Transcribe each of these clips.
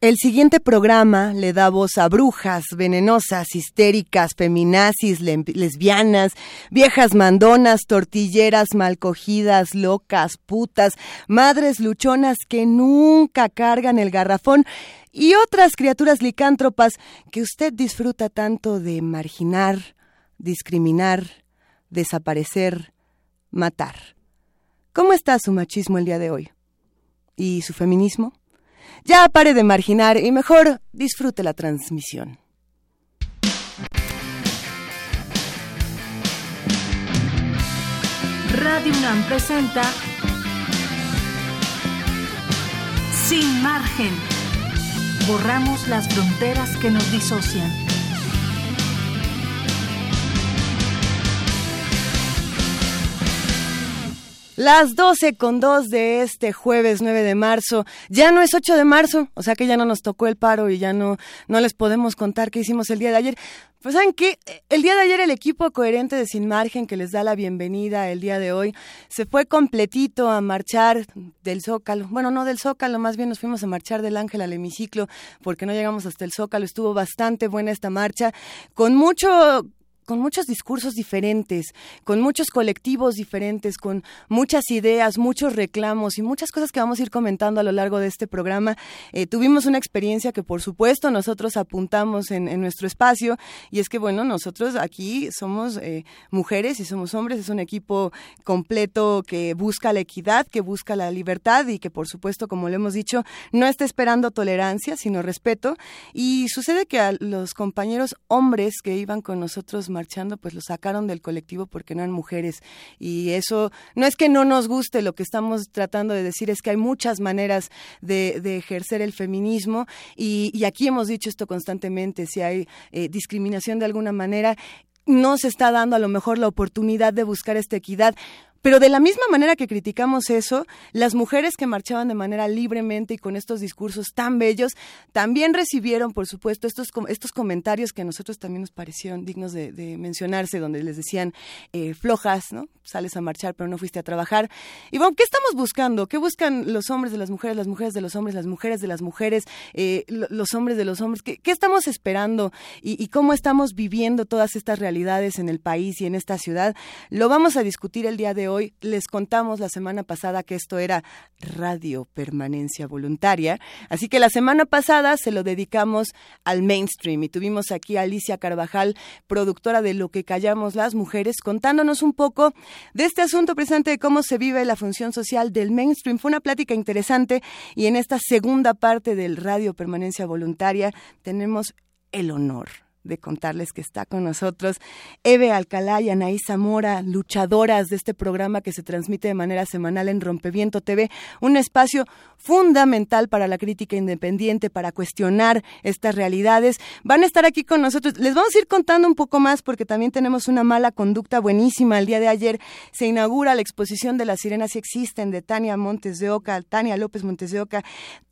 El siguiente programa le da voz a brujas, venenosas, histéricas, feminazis, lesbianas, viejas mandonas, tortilleras malcogidas, locas, putas, madres luchonas que nunca cargan el garrafón y otras criaturas licántropas que usted disfruta tanto de marginar, discriminar, desaparecer, matar. ¿Cómo está su machismo el día de hoy? ¿Y su feminismo? Ya pare de marginar y mejor disfrute la transmisión. Radio UNAM presenta Sin margen. Borramos las fronteras que nos disocian. Las 12 con 2 de este jueves 9 de marzo. Ya no es 8 de marzo, o sea que ya no nos tocó el paro y ya no, no les podemos contar qué hicimos el día de ayer. Pues saben que el día de ayer el equipo coherente de Sin Margen que les da la bienvenida el día de hoy se fue completito a marchar del Zócalo. Bueno, no del Zócalo, más bien nos fuimos a marchar del Ángel al hemiciclo porque no llegamos hasta el Zócalo. Estuvo bastante buena esta marcha con mucho con muchos discursos diferentes, con muchos colectivos diferentes, con muchas ideas, muchos reclamos y muchas cosas que vamos a ir comentando a lo largo de este programa. Eh, tuvimos una experiencia que por supuesto nosotros apuntamos en, nuestro espacio y es que bueno, nosotros aquí somos eh, mujeres y somos hombres, es un equipo completo que busca la equidad, que busca la libertad y que por supuesto, como lo hemos dicho, no está esperando tolerancia, sino respeto. Y sucede que a los compañeros hombres que iban con nosotros marchando, pues lo sacaron del colectivo porque no eran mujeres. Y eso no es que no nos guste, lo que estamos tratando de decir es que hay muchas maneras de, ejercer el feminismo y, aquí hemos dicho esto constantemente, si hay eh, discriminación de alguna manera, no se está dando a lo mejor la oportunidad de buscar esta equidad. Pero de la misma manera que criticamos eso, las mujeres que marchaban de manera libremente y con estos discursos tan bellos, también recibieron, por supuesto, estos, estos comentarios que a nosotros también nos parecieron dignos de, mencionarse, donde les decían eh, flojas, ¿no? Sales a marchar pero no fuiste a trabajar. Y bueno, ¿qué estamos buscando? ¿Qué buscan los hombres de las mujeres, las mujeres de los hombres, las mujeres de las mujeres, eh, los hombres de los hombres? ¿Qué, estamos esperando y, y cómo estamos viviendo todas estas realidades en el país y en esta ciudad? Lo vamos a discutir el día de hoy hoy. Les contamos la semana pasada que esto era radio permanencia voluntaria. Así que la semana pasada se lo dedicamos al mainstream y tuvimos aquí a Alicia Carvajal, productora de Lo que callamos las mujeres, contándonos un poco de este asunto presente de cómo se vive la función social del mainstream. Fue una plática interesante y en esta segunda parte del radio permanencia voluntaria tenemos el honor de contarles que está con nosotros Eve Alcalá y Anaí Zamora, luchadoras de este programa que se transmite de manera semanal en Rompeviento TV, un espacio fundamental para la crítica independiente, para cuestionar estas realidades. Van a estar aquí con nosotros. Les vamos a ir contando un poco más porque también tenemos una mala conducta buenísima. El día de ayer se inaugura la exposición de las sirenas si existen de Tania Montes de Oca, Tania López Montes de Oca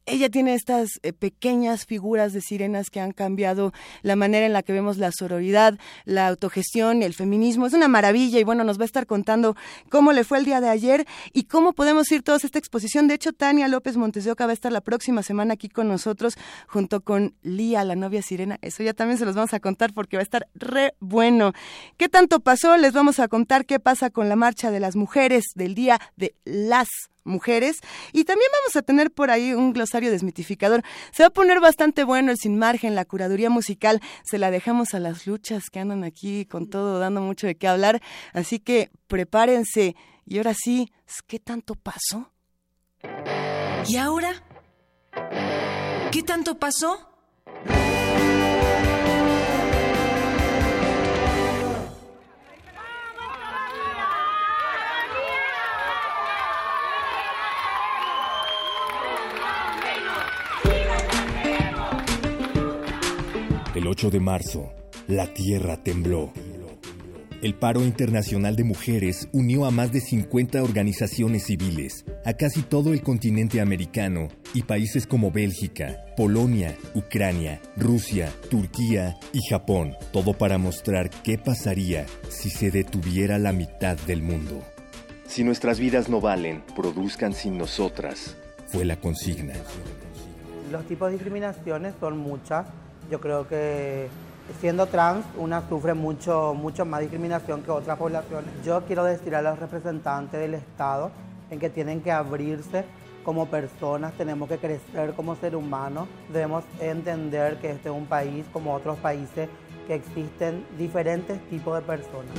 ella tiene estas eh, pequeñas figuras de sirenas que han cambiado la manera en la que vemos la sororidad, la autogestión el feminismo. Es una maravilla y bueno, nos va a estar contando cómo le fue el día de ayer y cómo podemos ir todos a esta exposición. De hecho, Tania López Montes de Oca va a estar la próxima semana aquí con nosotros junto con Lía, la novia sirena. Eso ya también se los vamos a contar porque va a estar re bueno. ¿Qué tanto pasó? Les vamos a contar qué pasa con la marcha de las mujeres del Día de las mujeres. Y también vamos a tener por ahí un glosario desmitificador. Se va a poner bastante bueno el sin margen, la curaduría musical. Se la dejamos a las luchas que andan aquí con todo, dando mucho de qué hablar. Así que prepárense. Y ahora sí, ¿qué tanto pasó? ¿Y ahora? ¿Qué tanto pasó? El 8 de marzo, la tierra tembló. El paro internacional de mujeres unió a más de 50 organizaciones civiles, a casi todo el continente americano y países como Bélgica, Polonia, Ucrania, Rusia, Turquía y Japón, todo para mostrar qué pasaría si se detuviera la mitad del mundo. Si nuestras vidas no valen, produzcan sin nosotras, fue la consigna. los tipos de discriminaciones son muchas. Yo creo que siendo trans una sufre mucho, mucho más discriminación que otras poblaciones. Yo quiero decir a los representantes del Estado en que tienen que abrirse como personas, tenemos que crecer como ser humanos, debemos entender que este es un país como otros países que existen diferentes tipos de personas.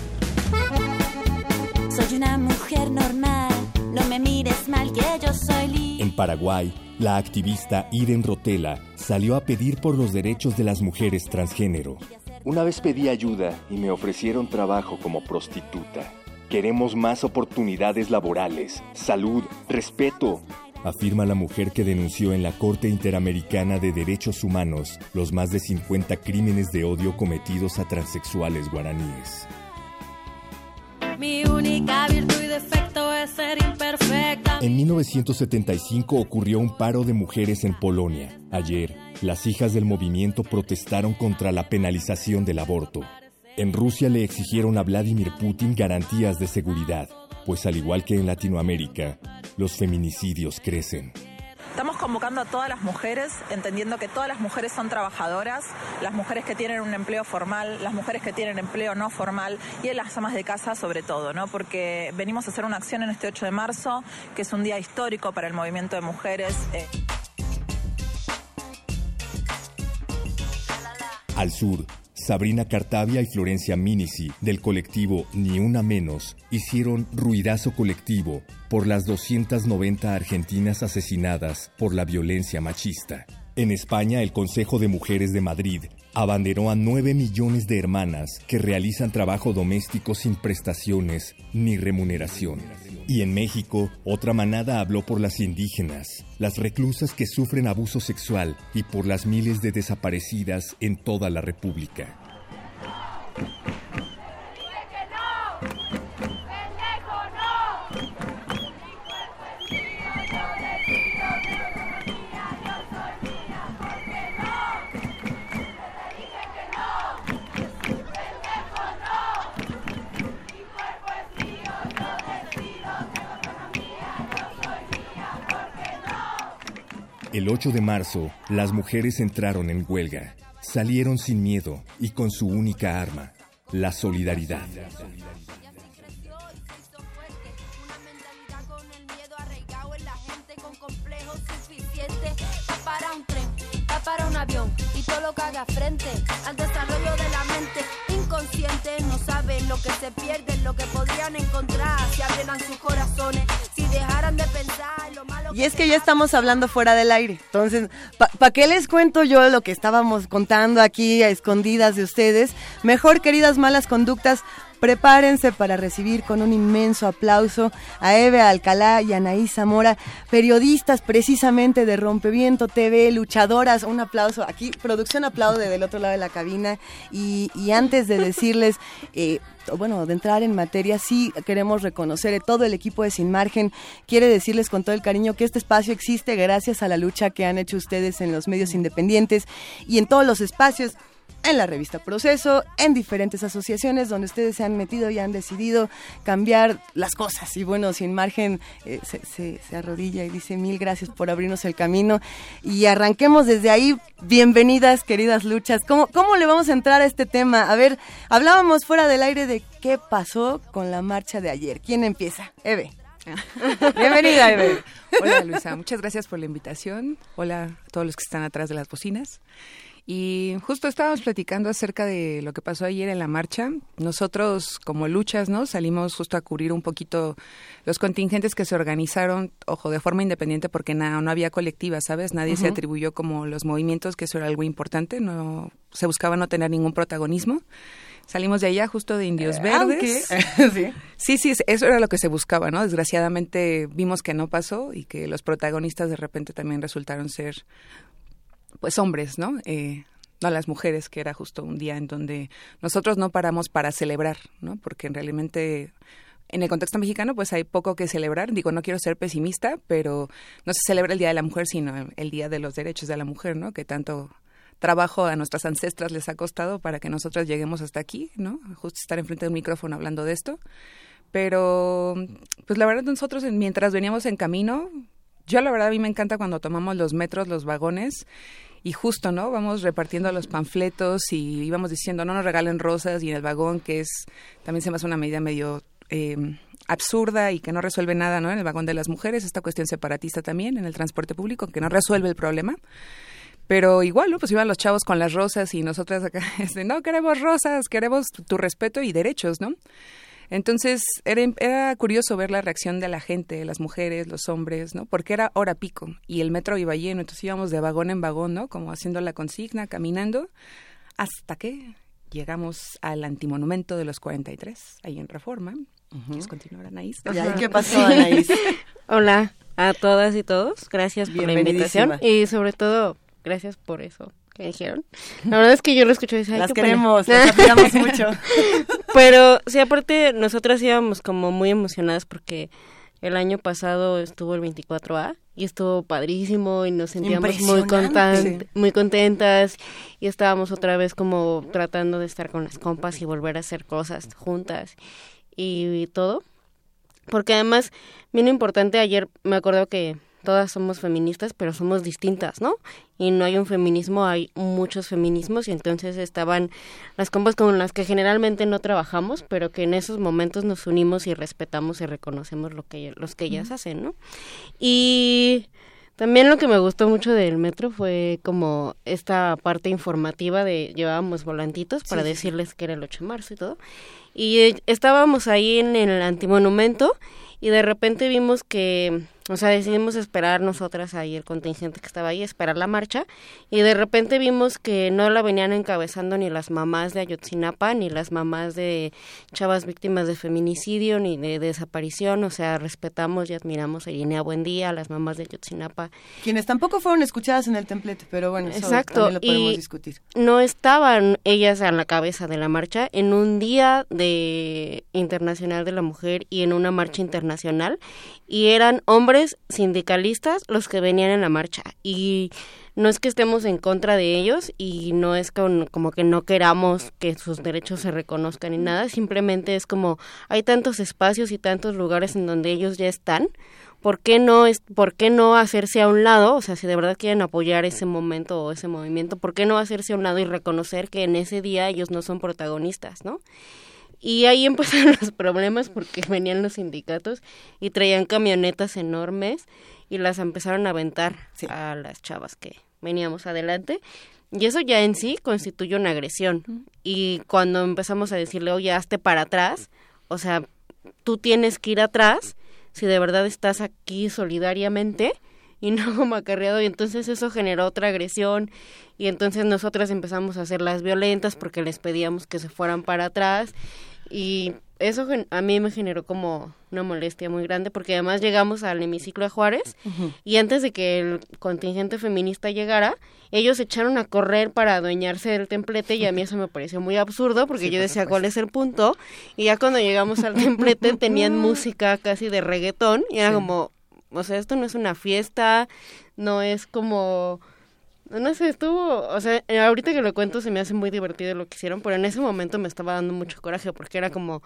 Soy una mujer normal, no me mires mal que yo soy libre. En Paraguay, la activista Irene Rotela salió a pedir por los derechos de las mujeres transgénero. Una vez pedí ayuda y me ofrecieron trabajo como prostituta. Queremos más oportunidades laborales, salud, respeto, afirma la mujer que denunció en la Corte Interamericana de Derechos Humanos los más de 50 crímenes de odio cometidos a transexuales guaraníes. Mi única virtud y defecto es ser imperfecta. En 1975 ocurrió un paro de mujeres en Polonia. Ayer, las hijas del movimiento protestaron contra la penalización del aborto. En Rusia le exigieron a Vladimir Putin garantías de seguridad, pues al igual que en Latinoamérica, los feminicidios crecen. Estamos convocando a todas las mujeres, entendiendo que todas las mujeres son trabajadoras, las mujeres que tienen un empleo formal, las mujeres que tienen empleo no formal y en las amas de casa sobre todo, ¿no? Porque venimos a hacer una acción en este 8 de marzo, que es un día histórico para el movimiento de mujeres. Eh. Al sur, Sabrina Cartavia y Florencia Minici, del colectivo Ni Una Menos, hicieron ruidazo colectivo por las 290 argentinas asesinadas por la violencia machista. En España, el Consejo de Mujeres de Madrid abanderó a 9 millones de hermanas que realizan trabajo doméstico sin prestaciones ni remuneración. Y en México, otra manada habló por las indígenas, las reclusas que sufren abuso sexual y por las miles de desaparecidas en toda la República. El 8 de marzo, las mujeres entraron en huelga. Salieron sin miedo y con su única arma, la solidaridad. para un avión y todo lo que haga frente al desarrollo de la mente inconsciente. No saben lo que se pierde, lo que podrían encontrar si abrieran sus corazones, si dejaran de pensar. Y es que ya estamos hablando fuera del aire. Entonces, ¿para qué les cuento yo lo que estábamos contando aquí a escondidas de ustedes? Mejor, queridas malas conductas, Prepárense para recibir con un inmenso aplauso a Eve Alcalá y Anaí Zamora, periodistas precisamente de Rompeviento TV, luchadoras. Un aplauso. Aquí, producción aplaude del otro lado de la cabina. Y, antes de decirles, eh, bueno, de entrar en materia, sí queremos reconocer todo el equipo de Sin Margen. Quiere decirles con todo el cariño que este espacio existe gracias a la lucha que han hecho ustedes en los medios independientes y en todos los espacios en la revista Proceso, en diferentes asociaciones donde ustedes se han metido y han decidido cambiar las cosas. Y bueno, sin margen eh, se, arrodilla y dice mil gracias por abrirnos el camino. Y arranquemos desde ahí. Bienvenidas, queridas luchas. ¿Cómo, ¿Cómo le vamos a entrar a este tema? A ver, hablábamos fuera del aire de qué pasó con la marcha de ayer. ¿Quién empieza? Eve. Bienvenida, Eve. Hola, Luisa. Muchas gracias por la invitación. Hola a todos los que están atrás de las bocinas. Y justo estábamos platicando acerca de lo que pasó ayer en la marcha. Nosotros, como luchas, ¿no? Salimos justo a cubrir un poquito los contingentes que se organizaron, ojo, de forma independiente porque no, no había colectiva, ¿sabes? Nadie se atribuyó como los movimientos, que eso era algo importante, no se buscaba no tener ningún protagonismo. Salimos de allá justo de Indios eh, Verdes. ¿Sí? sí, sí, eso era lo que se buscaba, ¿no? Desgraciadamente vimos que no pasó y que los protagonistas de repente también resultaron ser pues hombres, ¿no? Eh, no las mujeres, que era justo un día en donde nosotros no paramos para celebrar, ¿no? Porque realmente en el contexto mexicano pues hay poco que celebrar. Digo, no quiero ser pesimista, pero no se celebra el Día de la Mujer, sino el Día de los Derechos de la Mujer, ¿no? Que tanto trabajo a nuestras ancestras les ha costado para que nosotros lleguemos hasta aquí, ¿no? Justo estar enfrente de un micrófono hablando de esto. Pero, pues la verdad nosotros mientras veníamos en camino, Yo la verdad a mí me encanta cuando tomamos los metros, los vagones y justo, ¿no? Vamos repartiendo los panfletos y íbamos diciendo no nos regalen rosas y en el vagón que es también se me hace una medida medio eh, absurda y que no resuelve nada, ¿no? En el vagón de las mujeres, esta cuestión separatista también en el transporte público que no resuelve el problema. Pero igual, ¿no? Pues iban los chavos con las rosas y nosotras acá, este, no queremos rosas, queremos tu respeto y derechos, ¿no? Entonces era, era, curioso ver la reacción de la gente, las mujeres, los hombres, ¿no? Porque era hora pico y el metro iba lleno, entonces íbamos de vagón en vagón, ¿no? Como haciendo la consigna, caminando, hasta que llegamos al antimonumento de los 43, ahí en Reforma. Uh continuar, Anaís? ¿Qué pasó, Anaís? Hola a todas y todos, gracias por la invitación y sobre todo gracias por eso que dijeron. La verdad es que yo lo escucho y Las queremos, las admiramos mucho. Pero sí, aparte nosotras íbamos como muy emocionadas porque el año pasado estuvo el 24A y estuvo padrísimo y nos sentíamos muy, content muy contentas y estábamos otra vez como tratando de estar con las compas y volver a hacer cosas juntas y todo. Porque además, bien importante, ayer me acuerdo que todas somos feministas, pero somos distintas, ¿no? Y no hay un feminismo, hay muchos feminismos y entonces estaban las compas con las que generalmente no trabajamos, pero que en esos momentos nos unimos y respetamos y reconocemos lo que los que ellas hacen, ¿no? Y también lo que me gustó mucho del metro fue como esta parte informativa de llevábamos volantitos para decirles que era el 8 de marzo y todo. Y eh, estábamos ahí en el antimonumento y de repente vimos que o sea, decidimos esperar nosotras ahí, el contingente que estaba ahí, esperar la marcha. Y de repente vimos que no la venían encabezando ni las mamás de Ayotzinapa, ni las mamás de chavas víctimas de feminicidio, ni de, desaparición. O sea, respetamos y admiramos a Irinea Buendía, a las mamás de Ayotzinapa. Quienes tampoco fueron escuchadas en el templete, pero bueno, eso Exacto. lo podemos discutir. No estaban ellas a la cabeza de la marcha en un día de internacional de la mujer y en una marcha internacional. Y eran hombres sindicalistas los que venían en la marcha y no es que estemos en contra de ellos y no es como que no queramos que sus derechos se reconozcan ni nada, simplemente es como hay tantos espacios y tantos lugares en donde ellos ya están, ¿por qué no es por qué no hacerse a un lado? O sea, si de verdad quieren apoyar ese momento o ese movimiento, ¿por qué no hacerse a un lado y reconocer que en ese día ellos no son protagonistas, ¿no? Y ahí empezaron los problemas porque venían los sindicatos y traían camionetas enormes y las empezaron a aventar a las chavas que veníamos adelante. Y eso ya en sí constituye una agresión. Y cuando empezamos a decirle, oye, hazte para atrás, o sea, tú tienes que ir atrás si de verdad estás aquí solidariamente y no como acarreado y entonces eso generó otra agresión y entonces nosotras empezamos a hacer las violentas porque les pedíamos que se fueran para atrás y eso a mí me generó como una molestia muy grande porque además llegamos al hemiciclo de Juárez y antes de que el contingente feminista llegara, ellos echaron a correr para adueñarse del templete y a mí eso me pareció muy absurdo porque yo decía cuál es el punto y ya cuando llegamos al templete tenían música casi de reggaetón y era como, o sea, esto no es una fiesta, no es como no sé, estuvo, o sea, eh, ahorita que lo cuento se me hace muy divertido lo que hicieron, pero en ese momento me estaba dando mucho coraje porque era como,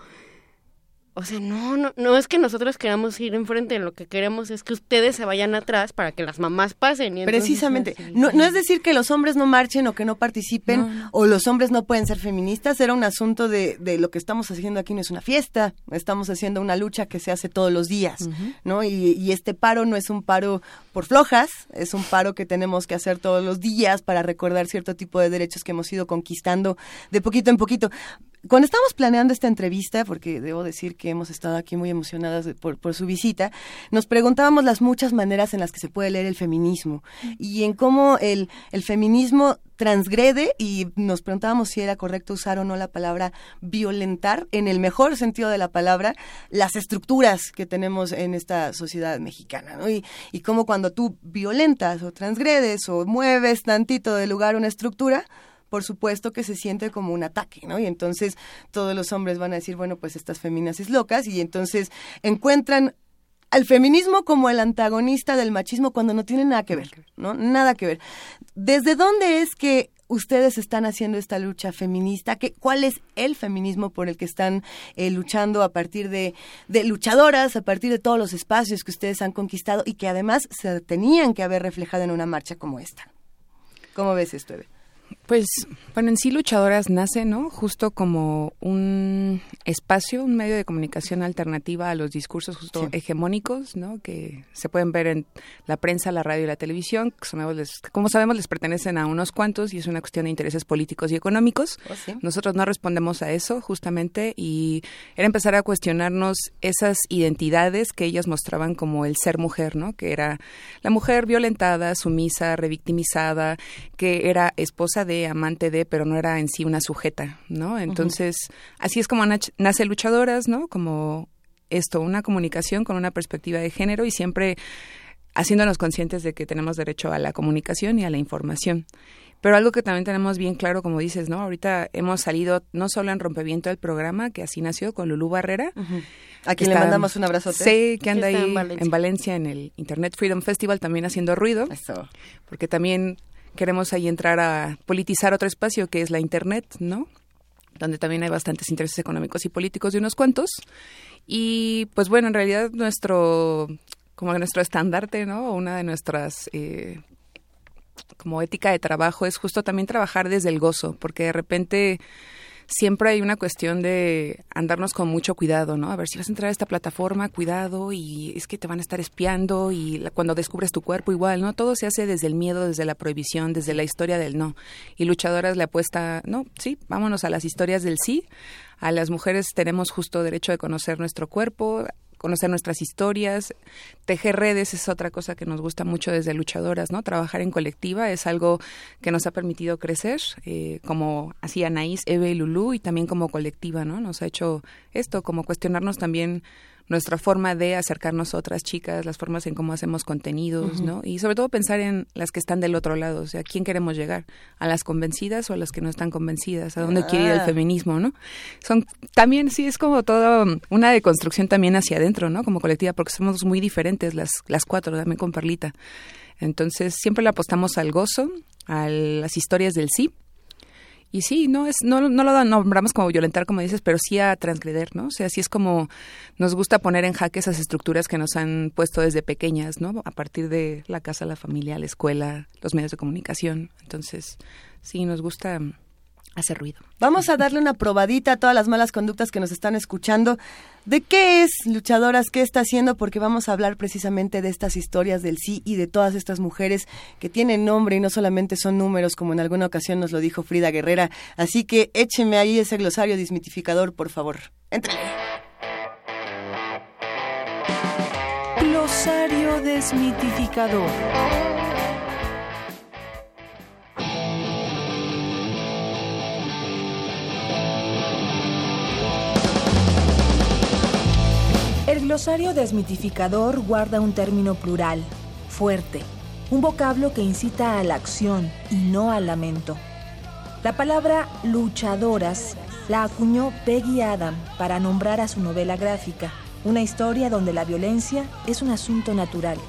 o sea, no, no, no es que nosotros queramos ir enfrente, lo que queremos es que ustedes se vayan atrás para que las mamás pasen. Precisamente, no, no es decir que los hombres no marchen o que no participen o los hombres no pueden ser feministas, era un asunto de, de, lo que estamos haciendo aquí no es una fiesta, estamos haciendo una lucha que se hace todos los días, ¿no? Y, y este paro no es un paro por flojas, es un paro que tenemos que hacer todos los días para recordar cierto tipo de derechos que hemos ido conquistando de poquito en poquito cuando estamos planeando esta entrevista, porque debo decir que hemos estado aquí muy emocionadas por, por, su visita, nos preguntábamos las muchas maneras en las que se puede leer el feminismo y en cómo el, el feminismo transgrede y nos preguntábamos si era correcto usar o no la palabra violentar, en el mejor sentido de la palabra, las estructuras que tenemos en esta sociedad mexicana, ¿no? Y, y cómo cuando tú violentas o transgredes o mueves tantito de lugar una estructura, por supuesto que se siente como un ataque, ¿no? Y entonces todos los hombres van a decir, bueno, pues estas feminas es locas y entonces encuentran al feminismo como el antagonista del machismo cuando no tiene nada que ver, ¿no? Nada que ver. ¿Desde dónde es que ustedes están haciendo esta lucha feminista? ¿Qué, ¿Cuál es el feminismo por el que están eh, luchando a partir de, de luchadoras, a partir de todos los espacios que ustedes han conquistado y que además se tenían que haber reflejado en una marcha como esta? ¿Cómo ves esto, Eve? Pues, bueno, en sí Luchadoras nace, ¿no? Justo como un espacio, un medio de comunicación alternativa a los discursos justo hegemónicos, ¿no? Que se pueden ver en la prensa, la radio y la televisión, que como sabemos les pertenecen a unos cuantos y es una cuestión de intereses políticos y económicos. Oh, Nosotros no respondemos a eso, justamente, y era empezar a cuestionarnos esas identidades que ellas mostraban como el ser mujer, ¿no? Que era la mujer violentada, sumisa, revictimizada, que era esposa de, amante de, pero no era en sí una sujeta, ¿no? Entonces, así es como nace Luchadoras, ¿no? Como esto, una comunicación con una perspectiva de género y siempre haciéndonos conscientes de que tenemos derecho a la comunicación y a la información. Pero algo que también tenemos bien claro, como dices, ¿no? Ahorita hemos salido no solo en Rompimiento del programa, que así nació con Lulú Barrera. A quien le mandamos un abrazo. Sí, que anda ahí en Valencia. en el Internet Freedom Festival también haciendo ruido. Eso. Porque también queremos ahí entrar a politizar otro espacio que es la Internet, ¿no? Donde también hay bastantes intereses económicos y políticos de unos cuantos. Y pues bueno, en realidad nuestro, como nuestro estandarte, ¿no? Una de nuestras eh, como ética de trabajo es justo también trabajar desde el gozo, porque de repente siempre hay una cuestión de andarnos con mucho cuidado, ¿no? A ver, si vas a entrar a esta plataforma, cuidado, y es que te van a estar espiando, y cuando descubres tu cuerpo igual, ¿no? Todo se hace desde el miedo, desde la prohibición, desde la historia del no. Y luchadoras le apuesta, no, sí, vámonos a las historias del sí. A las mujeres tenemos justo derecho de conocer nuestro cuerpo, conocer nuestras historias. Tejer redes es otra cosa que nos gusta mucho desde luchadoras, ¿no? Trabajar en colectiva es algo que nos ha permitido crecer, eh, como así Anaís, Eve y Lulú, y también como colectiva, ¿no? Nos ha hecho esto, como cuestionarnos también nuestra forma de acercarnos a otras chicas, las formas en cómo hacemos contenidos, ¿no? Y sobre todo pensar en las que están del otro lado, o sea, ¿a quién queremos llegar? ¿A las convencidas o a las que no están convencidas? ¿A dónde quiere ir el ah. feminismo, no? Son también sí es como todo una deconstrucción también hacia adentro, ¿no? Como colectiva, porque somos muy diferentes las las cuatro, también con Perlita. Entonces, siempre le apostamos al gozo, a las historias del sí y sí, no es no, no lo nombramos como violentar, como dices, pero sí a transgreder, ¿no? O sea, sí es como nos gusta poner en jaque esas estructuras que nos han puesto desde pequeñas, ¿no? A partir de la casa, la familia, la escuela, los medios de comunicación. Entonces, sí, nos gusta hacer ruido. Vamos a darle una probadita a todas las malas conductas que nos están escuchando. ¿De qué es Luchadoras? ¿Qué está haciendo? Porque vamos a hablar precisamente de estas historias del sí y de todas estas mujeres que tienen nombre y no solamente son números, como en alguna ocasión nos lo dijo Frida Guerrera. Así que écheme ahí ese glosario desmitificador, por favor. Entre. Glosario desmitificador. El glosario desmitificador guarda un término plural, fuerte, un vocablo que incita a la acción y no al lamento. La palabra luchadoras la acuñó Peggy Adam para nombrar a su novela gráfica, una historia donde la violencia es un asunto natural.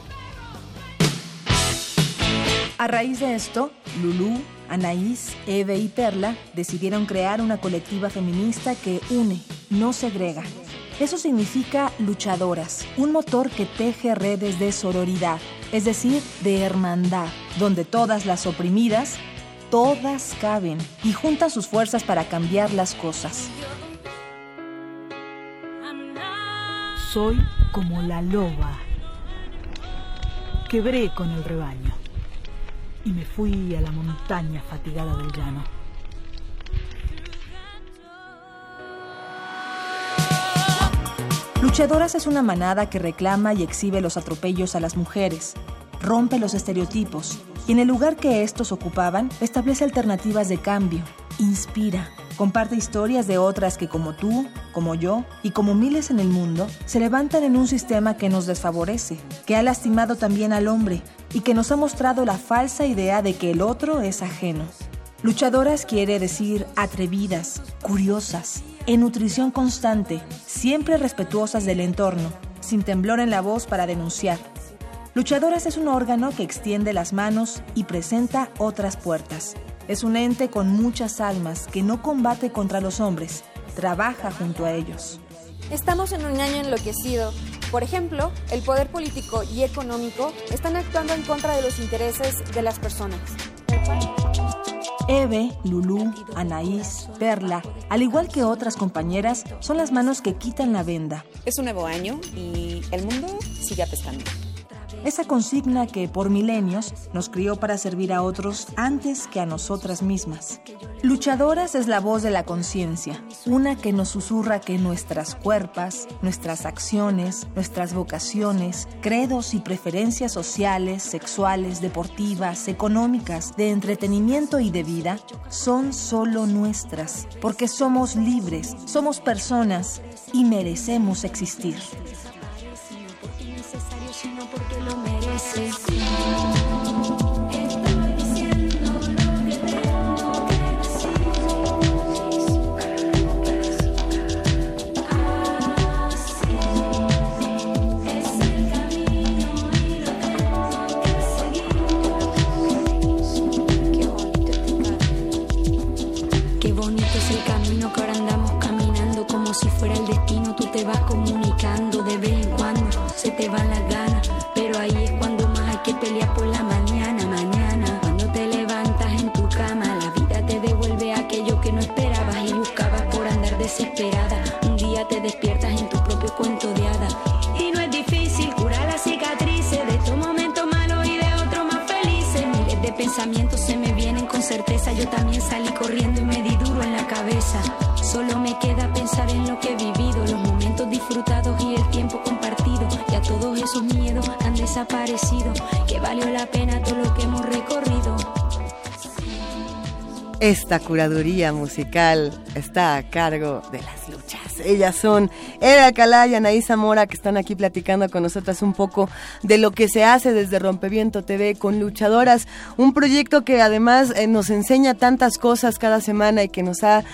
A raíz de esto, Lulú, Anaís, Eve y Perla decidieron crear una colectiva feminista que une, no segrega eso significa luchadoras, un motor que teje redes de sororidad, es decir, de hermandad, donde todas las oprimidas, todas caben y juntan sus fuerzas para cambiar las cosas. Soy como la loba. Quebré con el rebaño y me fui a la montaña fatigada del llano. Luchadoras es una manada que reclama y exhibe los atropellos a las mujeres, rompe los estereotipos y en el lugar que estos ocupaban establece alternativas de cambio, inspira, comparte historias de otras que como tú, como yo y como miles en el mundo se levantan en un sistema que nos desfavorece, que ha lastimado también al hombre y que nos ha mostrado la falsa idea de que el otro es ajeno. Luchadoras quiere decir atrevidas, curiosas, en nutrición constante, siempre respetuosas del entorno, sin temblor en la voz para denunciar. Luchadoras es un órgano que extiende las manos y presenta otras puertas. Es un ente con muchas almas que no combate contra los hombres, trabaja junto a ellos. Estamos en un año enloquecido. Por ejemplo, el poder político y económico están actuando en contra de los intereses de las personas. Eve, Lulú, Anaís, Perla, al igual que otras compañeras, son las manos que quitan la venda. Es un nuevo año y el mundo sigue apestando. Esa consigna que por milenios nos crió para servir a otros antes que a nosotras mismas. Luchadoras es la voz de la conciencia, una que nos susurra que nuestras cuerpas, nuestras acciones, nuestras vocaciones, credos y preferencias sociales, sexuales, deportivas, económicas, de entretenimiento y de vida son solo nuestras, porque somos libres, somos personas y merecemos existir sino porque lo mereces. si fuera el destino, tú te vas comunicando de vez en cuando, se te va la gana, pelear por la mañana, mañana. Cuando te levantas en tu cama, la vida te devuelve aquello que no esperabas y buscabas por andar desesperada. Un día te despiertas en tu propio cuento de hadas. Y no es difícil curar las cicatrices de estos momentos malos y de otros más felices. Miles de pensamientos se me vienen con certeza. Yo también salí corriendo y me di duro en la cabeza. Solo me queda pensar en lo que he desaparecido, que valió la pena todo lo que hemos recorrido. Esta curaduría musical está a cargo de las luchas. Ellas son Eve Alcalá y Anaí Zamora que están aquí platicando con nosotras un poco de lo que se hace desde Rompeviento TV con luchadoras. Un proyecto que además eh, nos enseña tantas cosas cada semana y que nos ha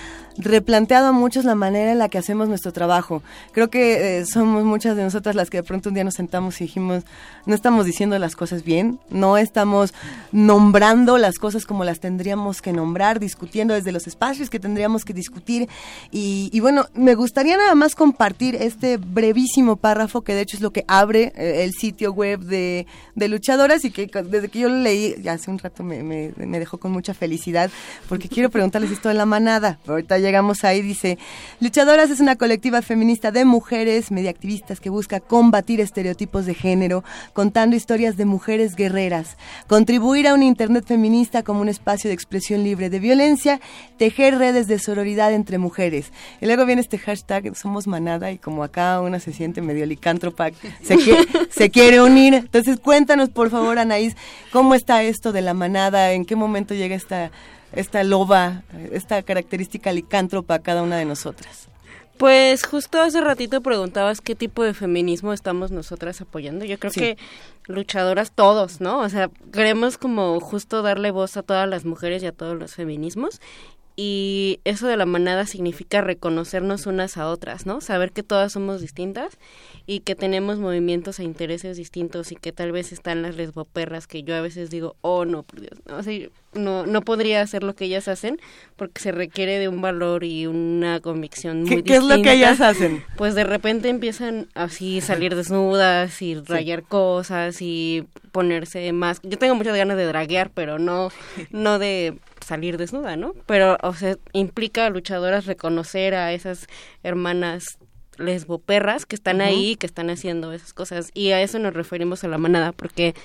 replanteado a muchos la manera en la que hacemos nuestro trabajo. Creo que eh, somos muchas de nosotras las que de pronto un día nos sentamos y dijimos, no estamos diciendo las cosas bien, no estamos nombrando las cosas como las tendríamos que nombrar, discutiendo desde los espacios que tendríamos que discutir. Y, bueno, me gustaría nada más compartir este brevísimo párrafo que de hecho es lo que abre eh, el sitio web de, de, Luchadoras y que desde que yo lo leí, ya hace un rato me, me, dejó con mucha felicidad, porque quiero preguntarles esto de la manada. Ahorita llegamos ahí, dice, Luchadoras es una colectiva feminista de mujeres mediactivistas que busca combatir estereotipos de género, contando historias de mujeres guerreras, contribuir a un Internet feminista como un espacio de expresión libre de violencia, tejer redes de sororidad entre mujeres. Y luego viene este hashtag, somos manada, y como acá una se siente medio licántropa, se, quiere, se quiere unir. Entonces cuéntanos, por favor, Anaís, ¿cómo está esto de la manada? ¿En qué momento llega esta esta loba, esta característica licántropa a cada una de nosotras? Pues justo hace ratito preguntabas qué tipo de feminismo estamos nosotras apoyando. Yo creo que luchadoras todos, ¿no? O sea, queremos como justo darle voz a todas las mujeres y a todos los feminismos. Y eso de la manada significa reconocernos unas a otras, ¿no? Saber que todas somos distintas y que tenemos movimientos e intereses distintos y que tal vez están las lesboperras que yo a veces digo, oh no, por Dios, no, no, no podría hacer lo que ellas hacen porque se requiere de un valor y una convicción muy ¿Qué, ¿Qué es lo que ellas hacen? Pues de repente empiezan así salir desnudas y rayar cosas y ponerse más. Yo tengo muchas ganas de draguear, pero no, no de salir desnuda, ¿no? Pero, o sea, implica a luchadoras reconocer a esas hermanas lesboperras que están ahí, que están haciendo esas cosas. Y a eso nos referimos a la manada, porque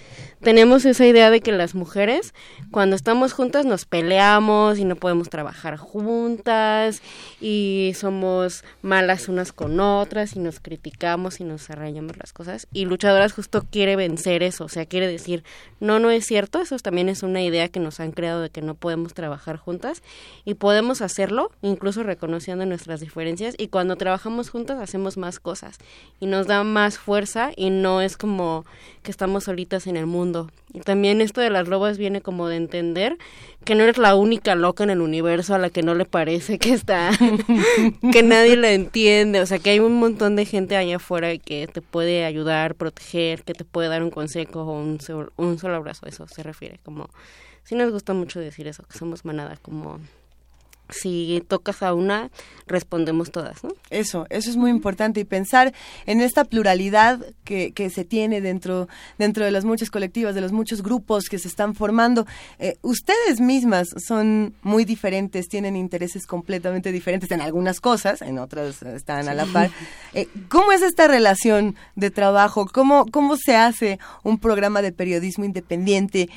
tenemos esa idea de que las mujeres, cuando estamos juntas, nos peleamos y no podemos trabajar juntas y somos malas unas con otras y nos criticamos y nos arrañamos las cosas. Y Luchadoras justo quiere vencer eso, o sea, quiere decir, no, no es cierto, eso también es una idea que nos han creado de que no podemos trabajar juntas y podemos hacerlo, incluso reconociendo nuestras diferencias. Y cuando trabajamos juntas, hacemos más cosas y nos da más fuerza y no es como que estamos solitas en el mundo. Y también esto de las lobas viene como de entender que no eres la única loca en el universo a la que no le parece que está, que nadie la entiende, o sea que hay un montón de gente allá afuera que te puede ayudar, proteger, que te puede dar un consejo o un, un solo abrazo, eso se refiere como sí nos gusta mucho decir eso, que somos manada, como si tocas a una, respondemos todas, ¿no? Eso, eso es muy importante y pensar en esta pluralidad que, que se tiene dentro, dentro de las muchas colectivas, de los muchos grupos que se están formando. Eh, ustedes mismas son muy diferentes, tienen intereses completamente diferentes en algunas cosas, en otras están a la par. Eh, ¿Cómo es esta relación de trabajo? ¿Cómo, ¿Cómo se hace un programa de periodismo independiente?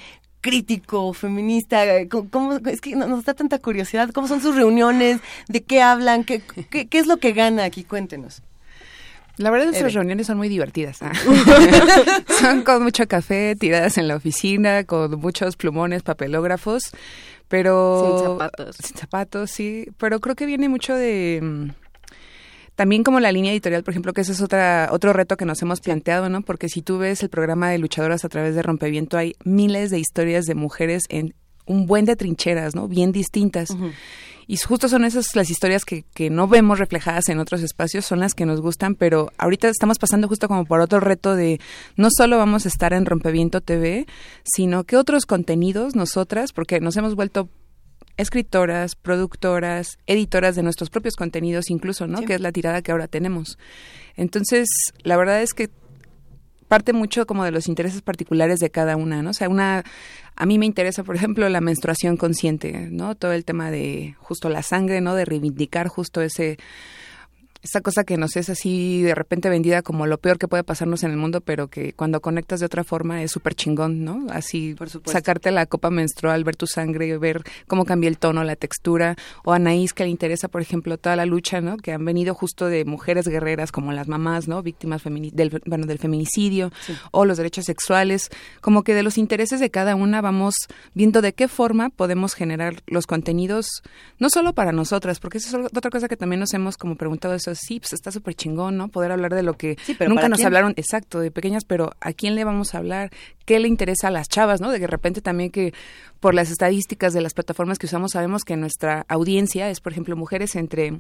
Crítico, feminista? ¿Cómo, es que nos da tanta curiosidad. ¿Cómo son sus reuniones? ¿De qué hablan? ¿Qué, qué, qué es lo que gana aquí? Cuéntenos. La verdad, nuestras reuniones son muy divertidas. ¿ah? son con mucho café, tiradas en la oficina, con muchos plumones, papelógrafos, pero... Sin zapatos. Sin zapatos, sí. Pero creo que viene mucho de mm, también como la línea editorial, por ejemplo, que ese es otra, otro reto que nos hemos planteado, ¿no? Porque si tú ves el programa de luchadoras a través de Rompeviento, hay miles de historias de mujeres en un buen de trincheras, ¿no? Bien distintas. Y justo son esas las historias que, que no vemos reflejadas en otros espacios, son las que nos gustan, pero ahorita estamos pasando justo como por otro reto de no solo vamos a estar en Rompeviento TV, sino que otros contenidos nosotras, porque nos hemos vuelto escritoras, productoras, editoras de nuestros propios contenidos incluso, ¿no? Que es la tirada que ahora tenemos. Entonces, la verdad es que parte mucho como de los intereses particulares de cada una, ¿no? O sea, una a mí me interesa, por ejemplo, la menstruación consciente, ¿no? Todo el tema de justo la sangre, ¿no? De reivindicar justo ese esa cosa que nos es así de repente vendida como lo peor que puede pasarnos en el mundo, pero que cuando conectas de otra forma es súper chingón, ¿no? Así sacarte la copa menstrual, ver tu sangre, ver cómo cambia el tono, la textura, o a Anaís que le interesa, por ejemplo, toda la lucha, ¿no? Que han venido justo de mujeres guerreras como las mamás, ¿no? Víctimas del, bueno, del feminicidio o los derechos sexuales, como que de los intereses de cada una vamos viendo de qué forma podemos generar los contenidos, no solo para nosotras, porque eso es otra cosa que también nos hemos como preguntado eso sí, pues está súper chingón, ¿no? Poder hablar de lo que nunca nos hablaron, exacto, de pequeñas, pero ¿a quién le vamos a hablar? ¿Qué le interesa a las chavas, no? De que de repente también que por las estadísticas de las plataformas que usamos sabemos que nuestra audiencia es, por ejemplo, mujeres entre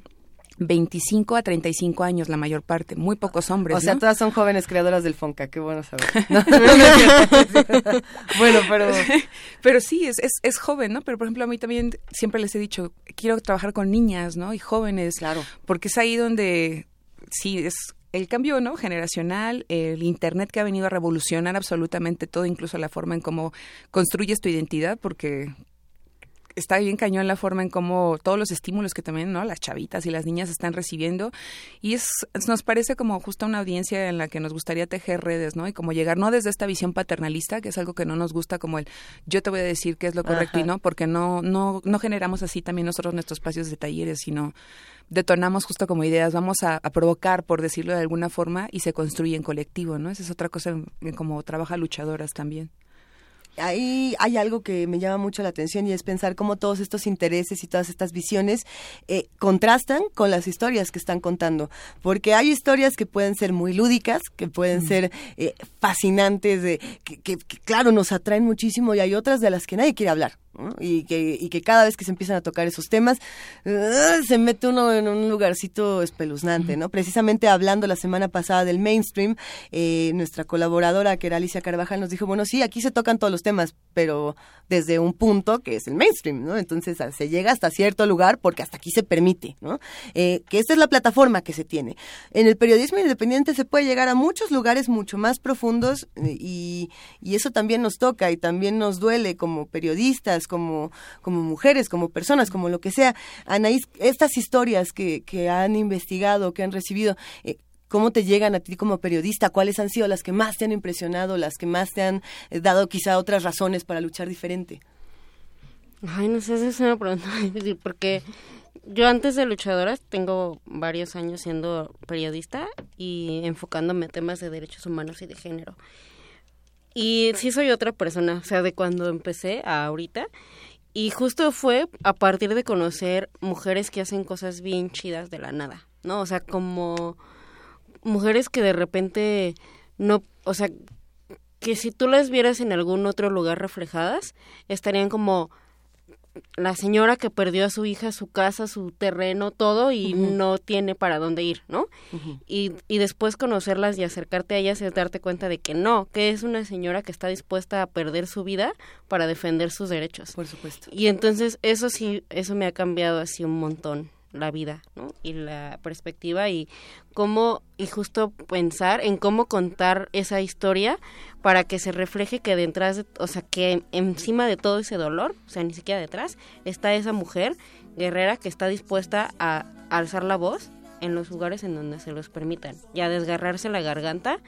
25 a 35 años la mayor parte, muy pocos hombres. O sea, todas son jóvenes creadoras del Fonca, qué bueno saber. bueno, pero... Pero sí, es, es, es, joven, ¿no? Pero por ejemplo, a mí también siempre les he dicho, quiero trabajar con niñas, ¿no? Y jóvenes. Claro. Porque es ahí donde, sí, es el cambio no generacional, el internet que ha venido a revolucionar absolutamente todo, incluso la forma en cómo construyes tu identidad, porque está bien cañón la forma en cómo todos los estímulos que también no las chavitas y las niñas están recibiendo. Y es nos parece como justo una audiencia en la que nos gustaría tejer redes no y como llegar no desde esta visión paternalista que es algo que no nos gusta como el yo te voy a decir qué es lo correcto y no porque no no no generamos así también nosotros nuestros espacios de talleres sino detonamos justo como ideas, vamos a, provocar, por decirlo de alguna forma, y se construye en colectivo, ¿no? Esa es otra cosa en como trabaja luchadoras también ahí hay algo que me llama mucho la atención y es pensar cómo todos estos intereses y todas estas visiones eh, contrastan con las historias que están contando. Porque hay historias que pueden ser muy lúdicas, que pueden ser eh, fascinantes, de, que, claro nos atraen muchísimo y hay otras de las que nadie quiere hablar y, que, y que cada vez que se empiezan a tocar esos temas uh, se mete uno en un lugarcito espeluznante, ¿no? Precisamente hablando la semana pasada del mainstream, eh, nuestra colaboradora que era Alicia Carvajal nos dijo, bueno, sí, aquí se tocan todos los temas, pero desde un punto que es el mainstream, ¿no? Entonces se llega hasta cierto lugar porque hasta aquí se permite, ¿no? Eh, que esta es la plataforma que se tiene. En el periodismo independiente se puede llegar a muchos lugares mucho más profundos eh, y, y eso también nos toca y también nos duele como periodistas, como, como mujeres, como personas, como lo que sea. Anaís, estas historias que, que han investigado, que han recibido, eh, ¿Cómo te llegan a ti como periodista? ¿Cuáles han sido las que más te han impresionado, las que más te han eh, dado quizá otras razones para luchar diferente? Ay, no sé, esa es una pregunta difícil porque yo antes de luchadoras tengo varios años siendo periodista y enfocándome a temas de derechos humanos y de género. Y sí soy otra persona, o sea, de cuando empecé a ahorita. Y justo fue a partir de conocer mujeres que hacen cosas bien chidas de la nada, ¿no? O sea, como mujeres que de repente no, o sea, que si tú las vieras en algún otro lugar reflejadas, estarían como la señora que perdió a su hija, su casa, su terreno, todo y no tiene para dónde ir, ¿no? y, y después conocerlas y acercarte a ellas es darte cuenta de que no, que es una señora que está dispuesta a perder su vida para defender sus derechos. Por supuesto. Y entonces eso sí, eso me ha cambiado así un montón la vida, ¿no? Y la perspectiva y cómo, y justo pensar en cómo contar esa historia para que se refleje que detrás, de, o sea, que encima de todo ese dolor, o sea, ni siquiera detrás, está esa mujer guerrera que está dispuesta a alzar la voz en los lugares en donde se los permitan y a desgarrarse la garganta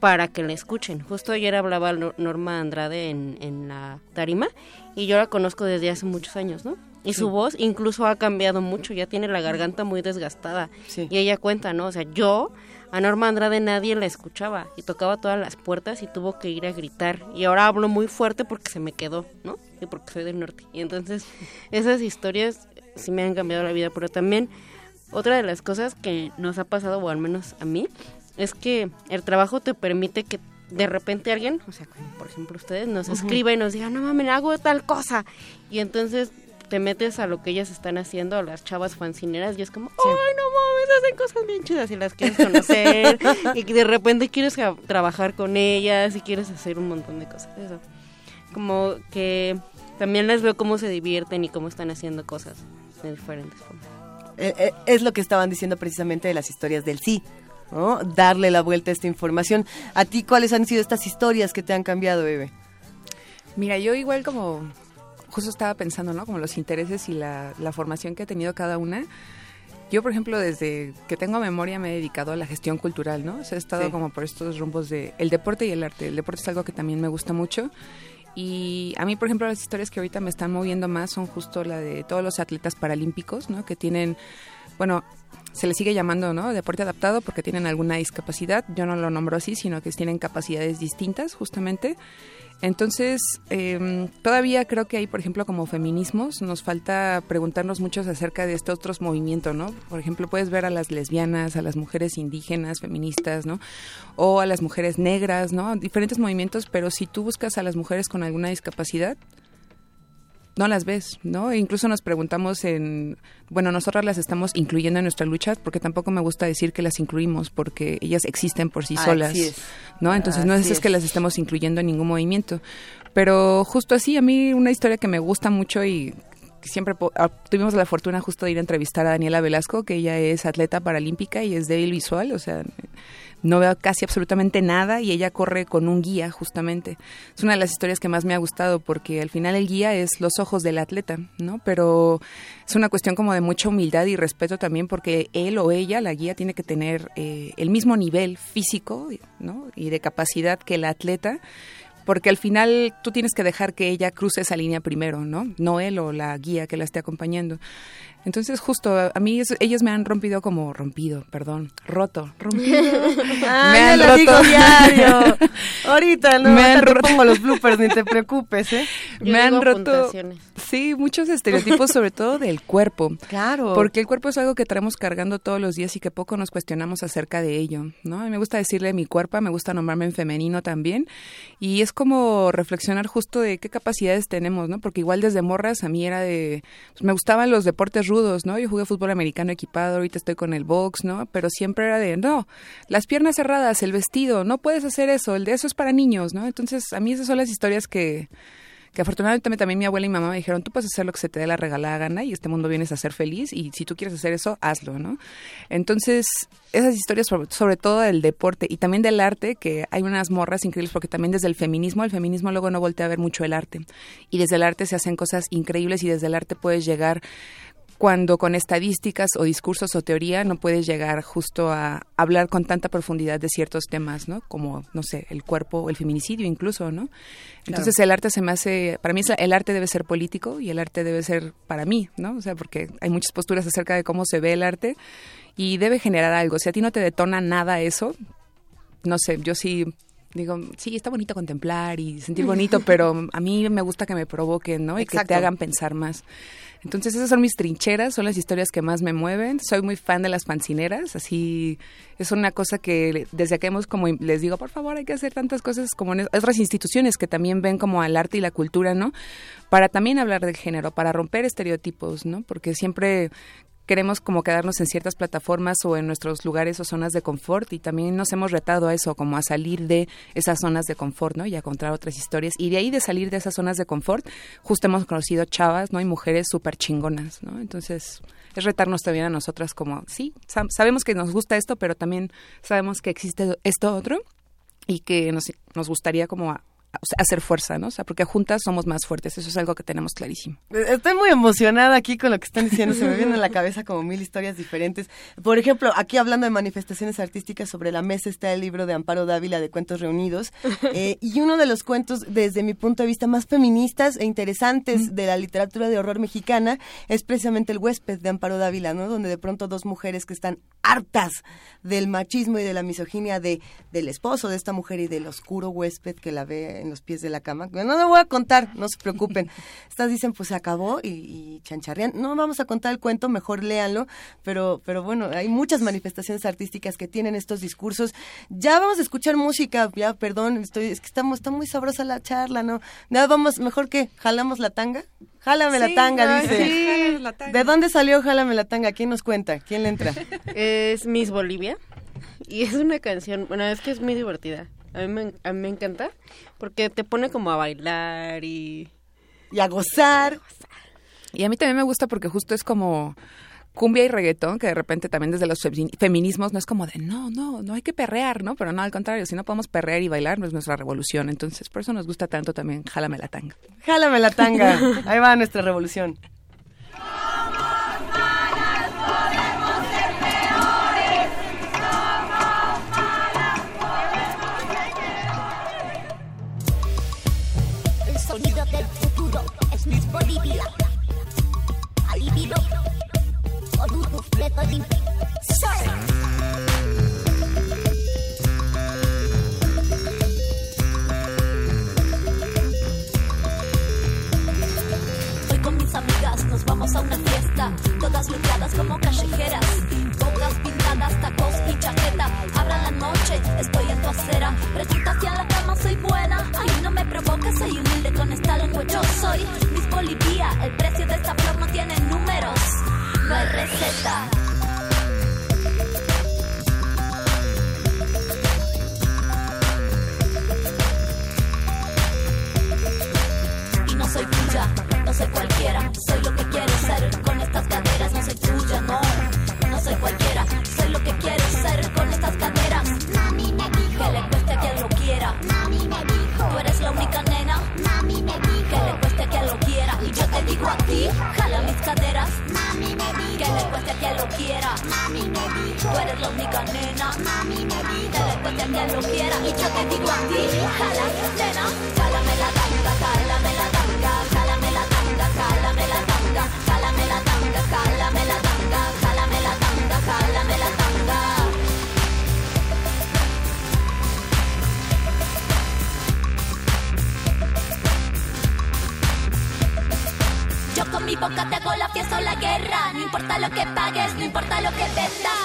para que la escuchen. Justo ayer hablaba Norma Andrade en, en la tarima y yo la conozco desde hace muchos años, ¿no? Y su voz incluso ha cambiado mucho, ya tiene la garganta muy desgastada. Y ella cuenta, ¿no? O sea, yo a Norma Andrade nadie la escuchaba y tocaba todas las puertas y tuvo que ir a gritar. Y ahora hablo muy fuerte porque se me quedó, ¿no? Y porque soy del norte. Y entonces esas historias sí me han cambiado la vida, pero también otra de las cosas que nos ha pasado, o al menos a mí, es que el trabajo te permite que de repente alguien, o sea, por ejemplo ustedes, nos escriba y nos diga, no mames, hago tal cosa. Y entonces te metes a lo que ellas están haciendo, a las chavas fancineras, y es como, ¡ay, no mames! Hacen cosas bien chidas y las quieres conocer. y de repente quieres trabajar con ellas y quieres hacer un montón de cosas. Eso. Como que también les veo cómo se divierten y cómo están haciendo cosas de diferentes formas. Eh, eh, es lo que estaban diciendo precisamente de las historias del sí. ¿no? Darle la vuelta a esta información. ¿A ti cuáles han sido estas historias que te han cambiado, bebé? Mira, yo igual como justo estaba pensando, ¿no? Como los intereses y la, formación que ha tenido cada una. Yo, por ejemplo, desde que tengo memoria me he dedicado a la gestión cultural, ¿no? O sea, he estado como por estos rumbos de el deporte y el arte. El deporte es algo que también me gusta mucho. Y a mí, por ejemplo, las historias que ahorita me están moviendo más son justo la de todos los atletas paralímpicos, ¿no? Que tienen, bueno, se les sigue llamando, ¿no? Deporte adaptado porque tienen alguna discapacidad. Yo no lo nombro así, sino que tienen capacidades distintas, justamente. Entonces, eh, todavía creo que hay, por ejemplo, como feminismos, nos falta preguntarnos mucho acerca de estos otros movimientos, ¿no? Por ejemplo, puedes ver a las lesbianas, a las mujeres indígenas, feministas, ¿no? O a las mujeres negras, ¿no? Diferentes movimientos, pero si tú buscas a las mujeres con alguna discapacidad, no las ves, ¿no? Incluso nos preguntamos en, bueno, nosotras las estamos incluyendo en nuestra lucha, porque tampoco me gusta decir que las incluimos, porque ellas existen por sí solas, ¿no? Entonces no es, es, que las estemos incluyendo en ningún movimiento. Pero justo así, a mí una historia que me gusta mucho y siempre ah, tuvimos la fortuna justo de ir a entrevistar a Daniela Velasco, que ella es atleta paralímpica y es débil visual, o sea, no veo casi absolutamente nada y ella corre con un guía justamente. Es una de las historias que más me ha gustado porque al final el guía es los ojos del atleta, ¿no? Pero es una cuestión como de mucha humildad y respeto también porque él o ella, la guía, tiene que tener eh, el mismo nivel físico. Y de capacidad que el atleta porque al final tú tienes que dejar que ella cruce esa línea primero, ¿no? No él o la guía que la esté acompañando. Entonces, justo a mí ellos me han rompido como rompido, perdón, roto, rompido. ah, me han roto. Digo diario. Ahorita no, me han roto. pongo los bloopers, ni te preocupes, ¿eh? me han roto. Sí, muchos estereotipos, sobre todo del cuerpo. Claro. Porque el cuerpo es algo que traemos cargando todos los días y que poco nos cuestionamos acerca de ello, ¿no? A mí me gusta decirle mi cuerpo, me gusta nombrarme en femenino también, y es como reflexionar justo de qué capacidades tenemos, ¿no? Porque igual desde morras a mí era de, pues me gustaban los deportes ¿no? Yo jugué fútbol americano equipado, ahorita estoy con el box, ¿no? Pero siempre era de, no, las piernas cerradas, el vestido, no puedes hacer eso, el de eso es para niños, ¿no? Entonces, a mí esas son las historias que, que afortunadamente también mi abuela y mi mamá me dijeron, tú puedes hacer lo que se te dé la regalada gana y este mundo vienes a ser feliz y si tú quieres hacer eso, hazlo, ¿no? Entonces, esas historias sobre, todo del deporte y también del arte, que hay unas morras increíbles porque también desde el feminismo, el feminismo luego no voltea a ver mucho el arte y desde el arte se hacen cosas increíbles y desde el arte puedes llegar cuando con estadísticas o discursos o teoría no puedes llegar justo a hablar con tanta profundidad de ciertos temas, ¿no? Como, no sé, el cuerpo o el feminicidio incluso, ¿no? Entonces el arte se me hace, para mí el arte debe ser político y el arte debe ser para mí, ¿no? O sea, porque hay muchas posturas acerca de cómo se ve el arte y debe generar algo. Si a ti no te detona nada eso, no sé, yo sí digo, sí, está bonito contemplar y sentir bonito, pero a mí me gusta que me provoquen, ¿no? Y que te hagan pensar más. Entonces esas son mis trincheras, son las historias que más me mueven. Soy muy fan de las fancineras, así es una cosa que desde que hemos como les digo, por favor, hay que hacer tantas cosas como en otras instituciones que también ven como al arte y la cultura, ¿no? Para también hablar del género, para romper estereotipos, ¿no? Porque siempre queremos como quedarnos en ciertas plataformas o en nuestros lugares o zonas de confort y también nos hemos retado a eso, como a salir de esas zonas de confort, ¿no? Y a encontrar otras historias. Y de ahí de salir de esas zonas de confort, justo hemos conocido chavas, ¿no? Y mujeres súper chingonas, ¿no? Entonces es retarnos también a nosotras como, sí, sab- sabemos que nos gusta esto, pero también sabemos que existe esto otro y que nos, nos gustaría como a- hacer fuerza, ¿no? O sea, porque juntas somos más fuertes, eso es algo que tenemos clarísimo. Estoy muy emocionada aquí con lo que están diciendo, se me vienen a la cabeza como mil historias diferentes. Por ejemplo, aquí hablando de manifestaciones artísticas, sobre la mesa está el libro de Amparo Dávila de Cuentos Reunidos, eh, y uno de los cuentos, desde mi punto de vista, más feministas e interesantes de la literatura de horror mexicana es precisamente El huésped de Amparo Dávila, ¿no? Donde de pronto dos mujeres que están hartas del machismo y de la misoginia de, del esposo de esta mujer y del oscuro huésped que la ve en los pies de la cama. No, no voy a contar, no se preocupen. Estas dicen, pues se acabó y, y chancharrean. No vamos a contar el cuento, mejor léanlo, pero, pero bueno, hay muchas manifestaciones artísticas que tienen estos discursos. Ya vamos a escuchar música, ya, perdón, estoy, es que estamos, está muy sabrosa la charla, ¿no? Nada, vamos, mejor que, jalamos la tanga. Jálame la tanga, ay, dice. sí. Jálame la tanga. ¿De dónde salió Jálame la tanga? ¿Quién nos cuenta? ¿Quién le entra? Es Miss Bolivia y es una canción, bueno, es que es muy divertida. A mí me, a mí me encanta porque te pone como a bailar y... Y a gozar. Y a mí también me gusta porque justo es como cumbia y reggaetón, que de repente también desde los femi- feminismos no es como de no, no, no hay que perrear, ¿no? Pero no, al contrario, si no podemos perrear y bailar, no es nuestra revolución. Entonces, por eso nos gusta tanto también Jálame la tanga. Jálame la tanga. Ahí va nuestra revolución. Bolivia. El precio de esta flor no tiene números, no hay receta. y no soy tuya, no soy cualquiera, caderas. Mami me dijo que le cueste a quien lo quiera. Mami me dijo tú eres la única nena. Mami me dijo que le cueste a quien lo quiera y yo te digo a ti, jala nena, jálame la tanga, hago la fiesta o la guerra. No importa lo que pagues, no importa lo que vendas.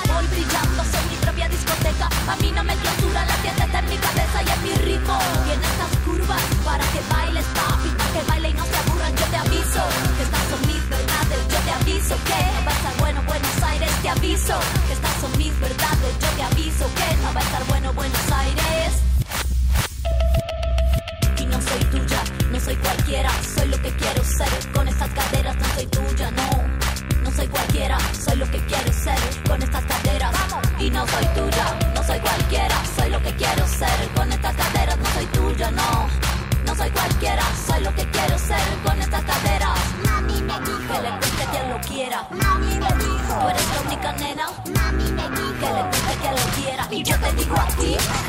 Radioactive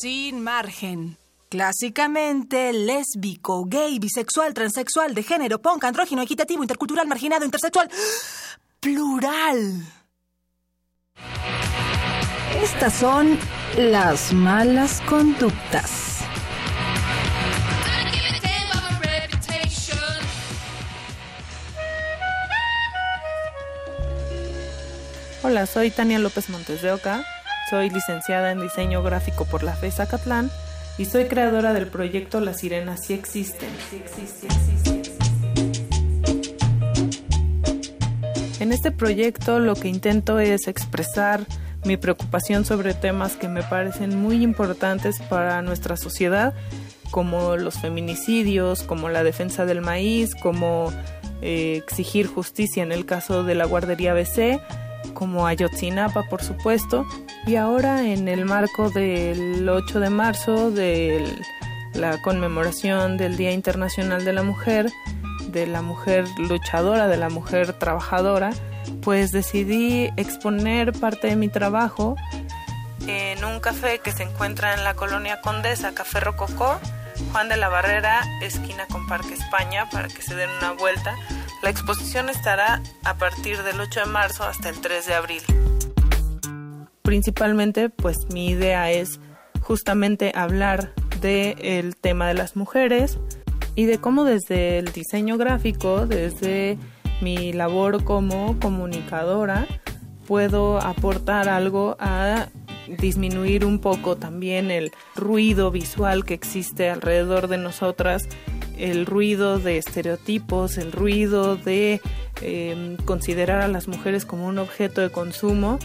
Sin margen. Clásicamente lésbico, gay, bisexual, transexual, de género, punk, andrógino, equitativo, intercultural, marginado, intersexual. Plural. Estas son las malas conductas. Hola, soy Tania López Montes de Oca, soy licenciada en diseño gráfico por la FES Acatlán y soy creadora del proyecto Las Sirenas Sí Existen. En este proyecto lo que intento es expresar mi preocupación sobre temas que me parecen muy importantes para nuestra sociedad, como los feminicidios, como la defensa del maíz, como eh, exigir justicia en el caso de la guardería BC, como Ayotzinapa, por supuesto, y ahora en el marco del 8 de marzo de la conmemoración del Día Internacional de la Mujer, de la mujer luchadora, de la mujer trabajadora, pues decidí exponer parte de mi trabajo en un café que se encuentra en la colonia Condesa, Café Rococó, Juan de la Barrera, esquina con Parque España, para que se den una vuelta. La exposición estará a partir del 8 de marzo hasta el 3 de abril. Principalmente, pues mi idea es justamente hablar del tema de las mujeres y de cómo desde el diseño gráfico, desde mi labor como comunicadora, puedo aportar algo a disminuir un poco también el ruido visual que existe alrededor de nosotras, el ruido de estereotipos, el ruido de eh, considerar a las mujeres como un objeto de consumo,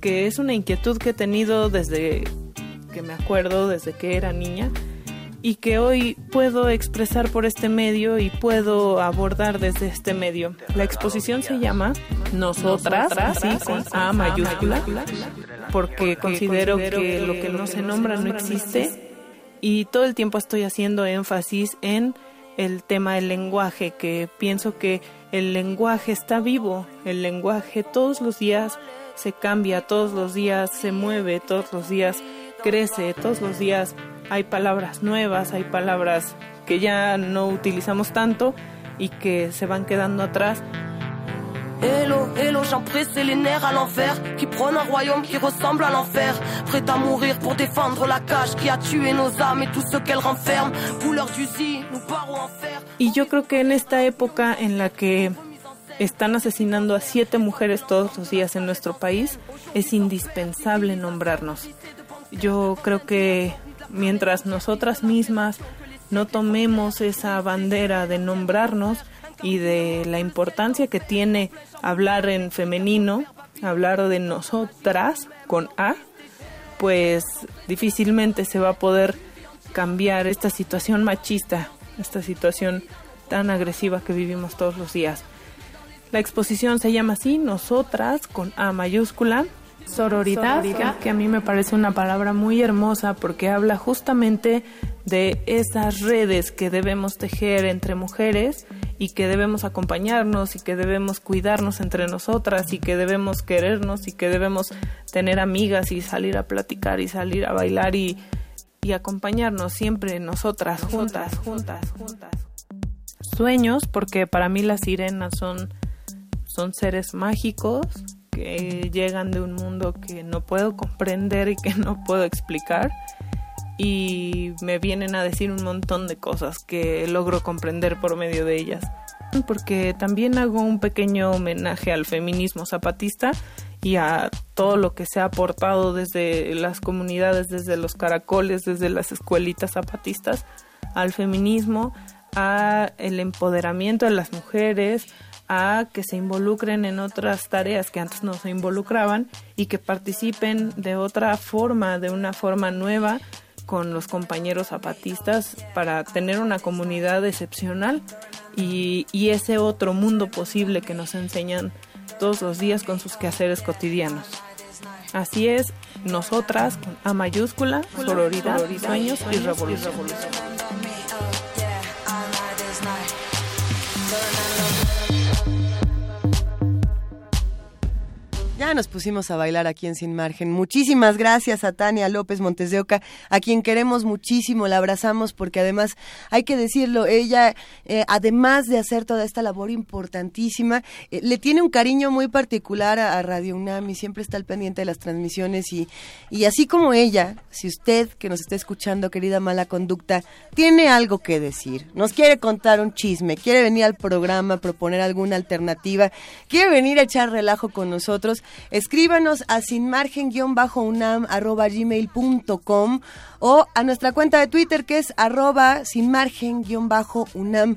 que es una inquietud que he tenido desde que me acuerdo, desde que era niña y que hoy puedo expresar por este medio y puedo abordar desde este medio. La exposición se llama Nosotras, así con A mayúscula, porque considero que lo que no se nombra no existe. Y todo el tiempo estoy haciendo énfasis en el tema del lenguaje, que pienso que el lenguaje está vivo, el lenguaje todos los días se cambia, todos los días se mueve, todos los días crece, todos los días hay palabras nuevas, hay palabras que ya no utilizamos tanto y que se van quedando atrás. Y yo creo que en esta época en la que están asesinando a siete mujeres todos los días en nuestro país, es indispensable nombrarnos. Yo creo que mientras nosotras mismas no tomemos esa bandera de nombrarnos y de la importancia que tiene hablar en femenino, hablar de nosotras con A, pues difícilmente se va a poder cambiar esta situación machista, esta situación tan agresiva que vivimos todos los días. La exposición se llama así, Nosotras, con A mayúscula, Sororidad, Que, a mí me parece una palabra muy hermosa porque habla justamente de esas redes que debemos tejer entre mujeres y que debemos acompañarnos y que debemos cuidarnos entre nosotras y que debemos querernos y que debemos tener amigas y salir a platicar y salir a bailar y, y acompañarnos siempre nosotras, juntas, juntas, juntas. Sueños, porque para mí las sirenas son, son seres mágicos que llegan de un mundo que no puedo comprender y que no puedo explicar y me vienen a decir un montón de cosas que logro comprender por medio de ellas. Porque también hago un pequeño homenaje al feminismo zapatista y a todo lo que se ha aportado desde las comunidades, desde los caracoles, desde las escuelitas zapatistas, al feminismo, a el empoderamiento de las mujeres, a que se involucren en otras tareas que antes no se involucraban y que participen de otra forma, de una forma nueva, con los compañeros zapatistas para tener una comunidad excepcional y, y ese otro mundo posible que nos enseñan todos los días con sus quehaceres cotidianos. Así es, nosotras con A mayúscula, sororidad, sueños y revolución. Ya nos pusimos a bailar aquí en Sin Margen. Muchísimas gracias a Tania López Montes de Oca, a quien queremos muchísimo, la abrazamos porque además, hay que decirlo, ella, eh, además de hacer toda esta labor importantísima, eh, le tiene un cariño muy particular a, a Radio UNAM y siempre está al pendiente de las transmisiones y, y así como ella, si usted que nos está escuchando, querida mala conducta, tiene algo que decir, nos quiere contar un chisme, quiere venir al programa, proponer alguna alternativa, quiere venir a echar relajo con nosotros, escríbanos a sinmargen-unam@gmail.com o a nuestra cuenta de Twitter que es arroba sinmargen-unam.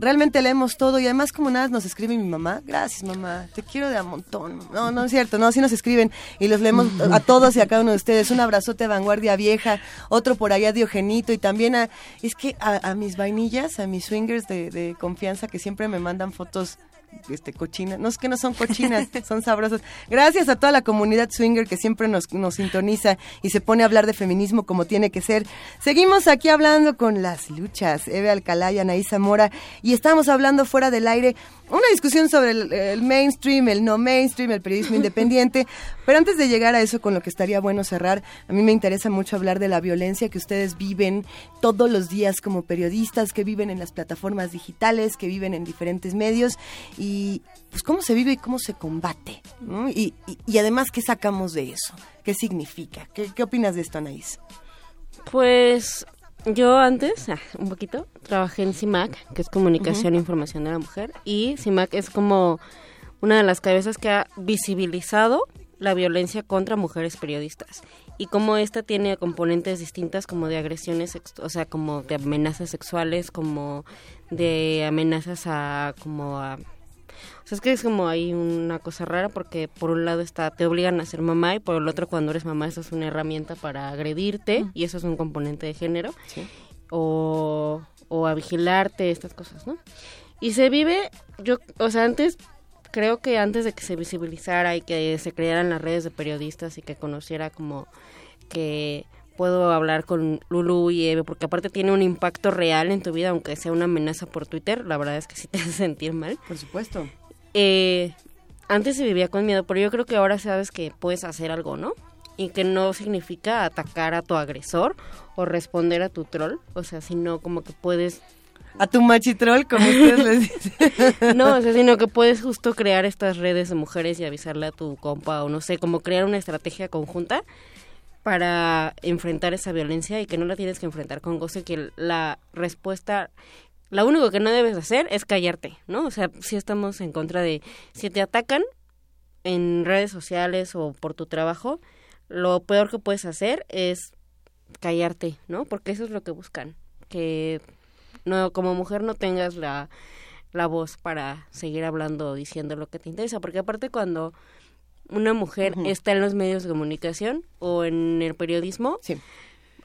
Realmente leemos todo y además como nada nos escribe mi mamá. Gracias mamá, te quiero de a montón. No, no es cierto, no, sí nos escriben y los leemos a todos y a cada uno de ustedes. Un abrazote a Vanguardia Vieja, otro por allá Diogenito y también a, es que a, a mis vainillas, a mis swingers de, de confianza que siempre me mandan fotos este cochinas, no es que no son cochinas, son sabrosas. Gracias a toda la comunidad swinger que siempre nos, nos sintoniza y se pone a hablar de feminismo como tiene que ser. Seguimos aquí hablando con las luchas, Eve Alcalá y Anaí Zamora, y estamos hablando fuera del aire una discusión sobre el, mainstream, el no mainstream, el periodismo independiente. Pero antes de llegar a eso, con lo que estaría bueno cerrar, a mí me interesa mucho hablar de la violencia que ustedes viven todos los días como periodistas, que viven en las plataformas digitales, que viven en diferentes medios y pues cómo se vive y cómo se combate. ¿no? Y, y- y además, ¿qué sacamos de eso? ¿Qué significa? ¿Qué, qué opinas de esto, Anaís? Pues yo antes, ah, un poquito, trabajé en CIMAC, que es Comunicación e Información de la Mujer, y CIMAC es como una de las cabezas que ha visibilizado la violencia contra mujeres periodistas y como esta tiene componentes distintas como de agresiones, o sea, como de amenazas sexuales, como de amenazas a como a sea, es que es como hay una cosa rara porque por un lado está te obligan a ser mamá y por el otro cuando eres mamá eso es una herramienta para agredirte y eso es un componente de género o, o a vigilarte, estas cosas, ¿no? Y se vive, yo, o sea, antes, creo que antes de que se visibilizara y que se crearan las redes de periodistas y que conociera como que puedo hablar con Lulu y Eve, porque aparte tiene un impacto real en tu vida, aunque sea una amenaza por Twitter, la verdad es que sí te hace sentir mal. Por supuesto. Eh, antes se vivía con miedo, pero yo creo que ahora sabes que puedes hacer algo, ¿no? Y que no significa atacar a tu agresor o responder a tu troll, o sea, sino como que puedes A tu machitrol, como ustedes les dicen. no, o sea, sino que puedes justo crear estas redes de mujeres y avisarle a tu compa o no sé, como crear una estrategia conjunta para enfrentar esa violencia y que no la tienes que enfrentar con goce, que la respuesta, lo único que no debes hacer es callarte, ¿no? O sea, si estamos en contra de, si te atacan en redes sociales o por tu trabajo, lo peor que puedes hacer es callarte, ¿no? Porque eso es lo que buscan, que no como mujer no tengas la, la voz para seguir hablando o diciendo lo que te interesa, porque aparte cuando una mujer está en los medios de comunicación o en el periodismo, es-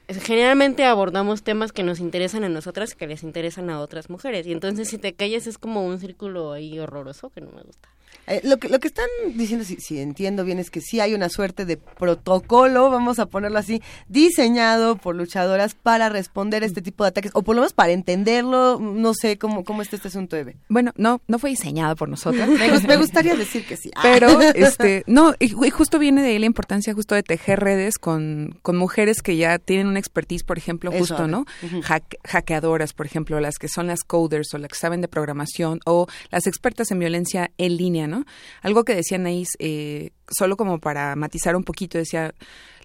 generalmente abordamos temas que nos interesan a nosotras y que les interesan a otras mujeres. Y entonces si te callas es como un círculo ahí horroroso que no me gusta. Eh, lo, que, lo que están diciendo, si, si entiendo bien, es que sí hay una suerte de protocolo, vamos a ponerlo así, diseñado por luchadoras para responder a este tipo de ataques, o por lo menos para entenderlo, no sé cómo, cómo está este asunto, Eve. Bueno, no, no fue diseñado por nosotras. Me, gus- me gustaría decir que sí. Ah. Pero, este, no, y, ju- y justo viene de ahí la importancia justo de tejer redes con, con mujeres que ya tienen una expertise, por ejemplo, justo. ¿no? Hack- hackeadoras, por ejemplo, las que son las coders o las que saben de programación o las expertas en violencia en línea, ¿no? Algo que decía Anaís, eh, solo como para matizar un poquito, decía,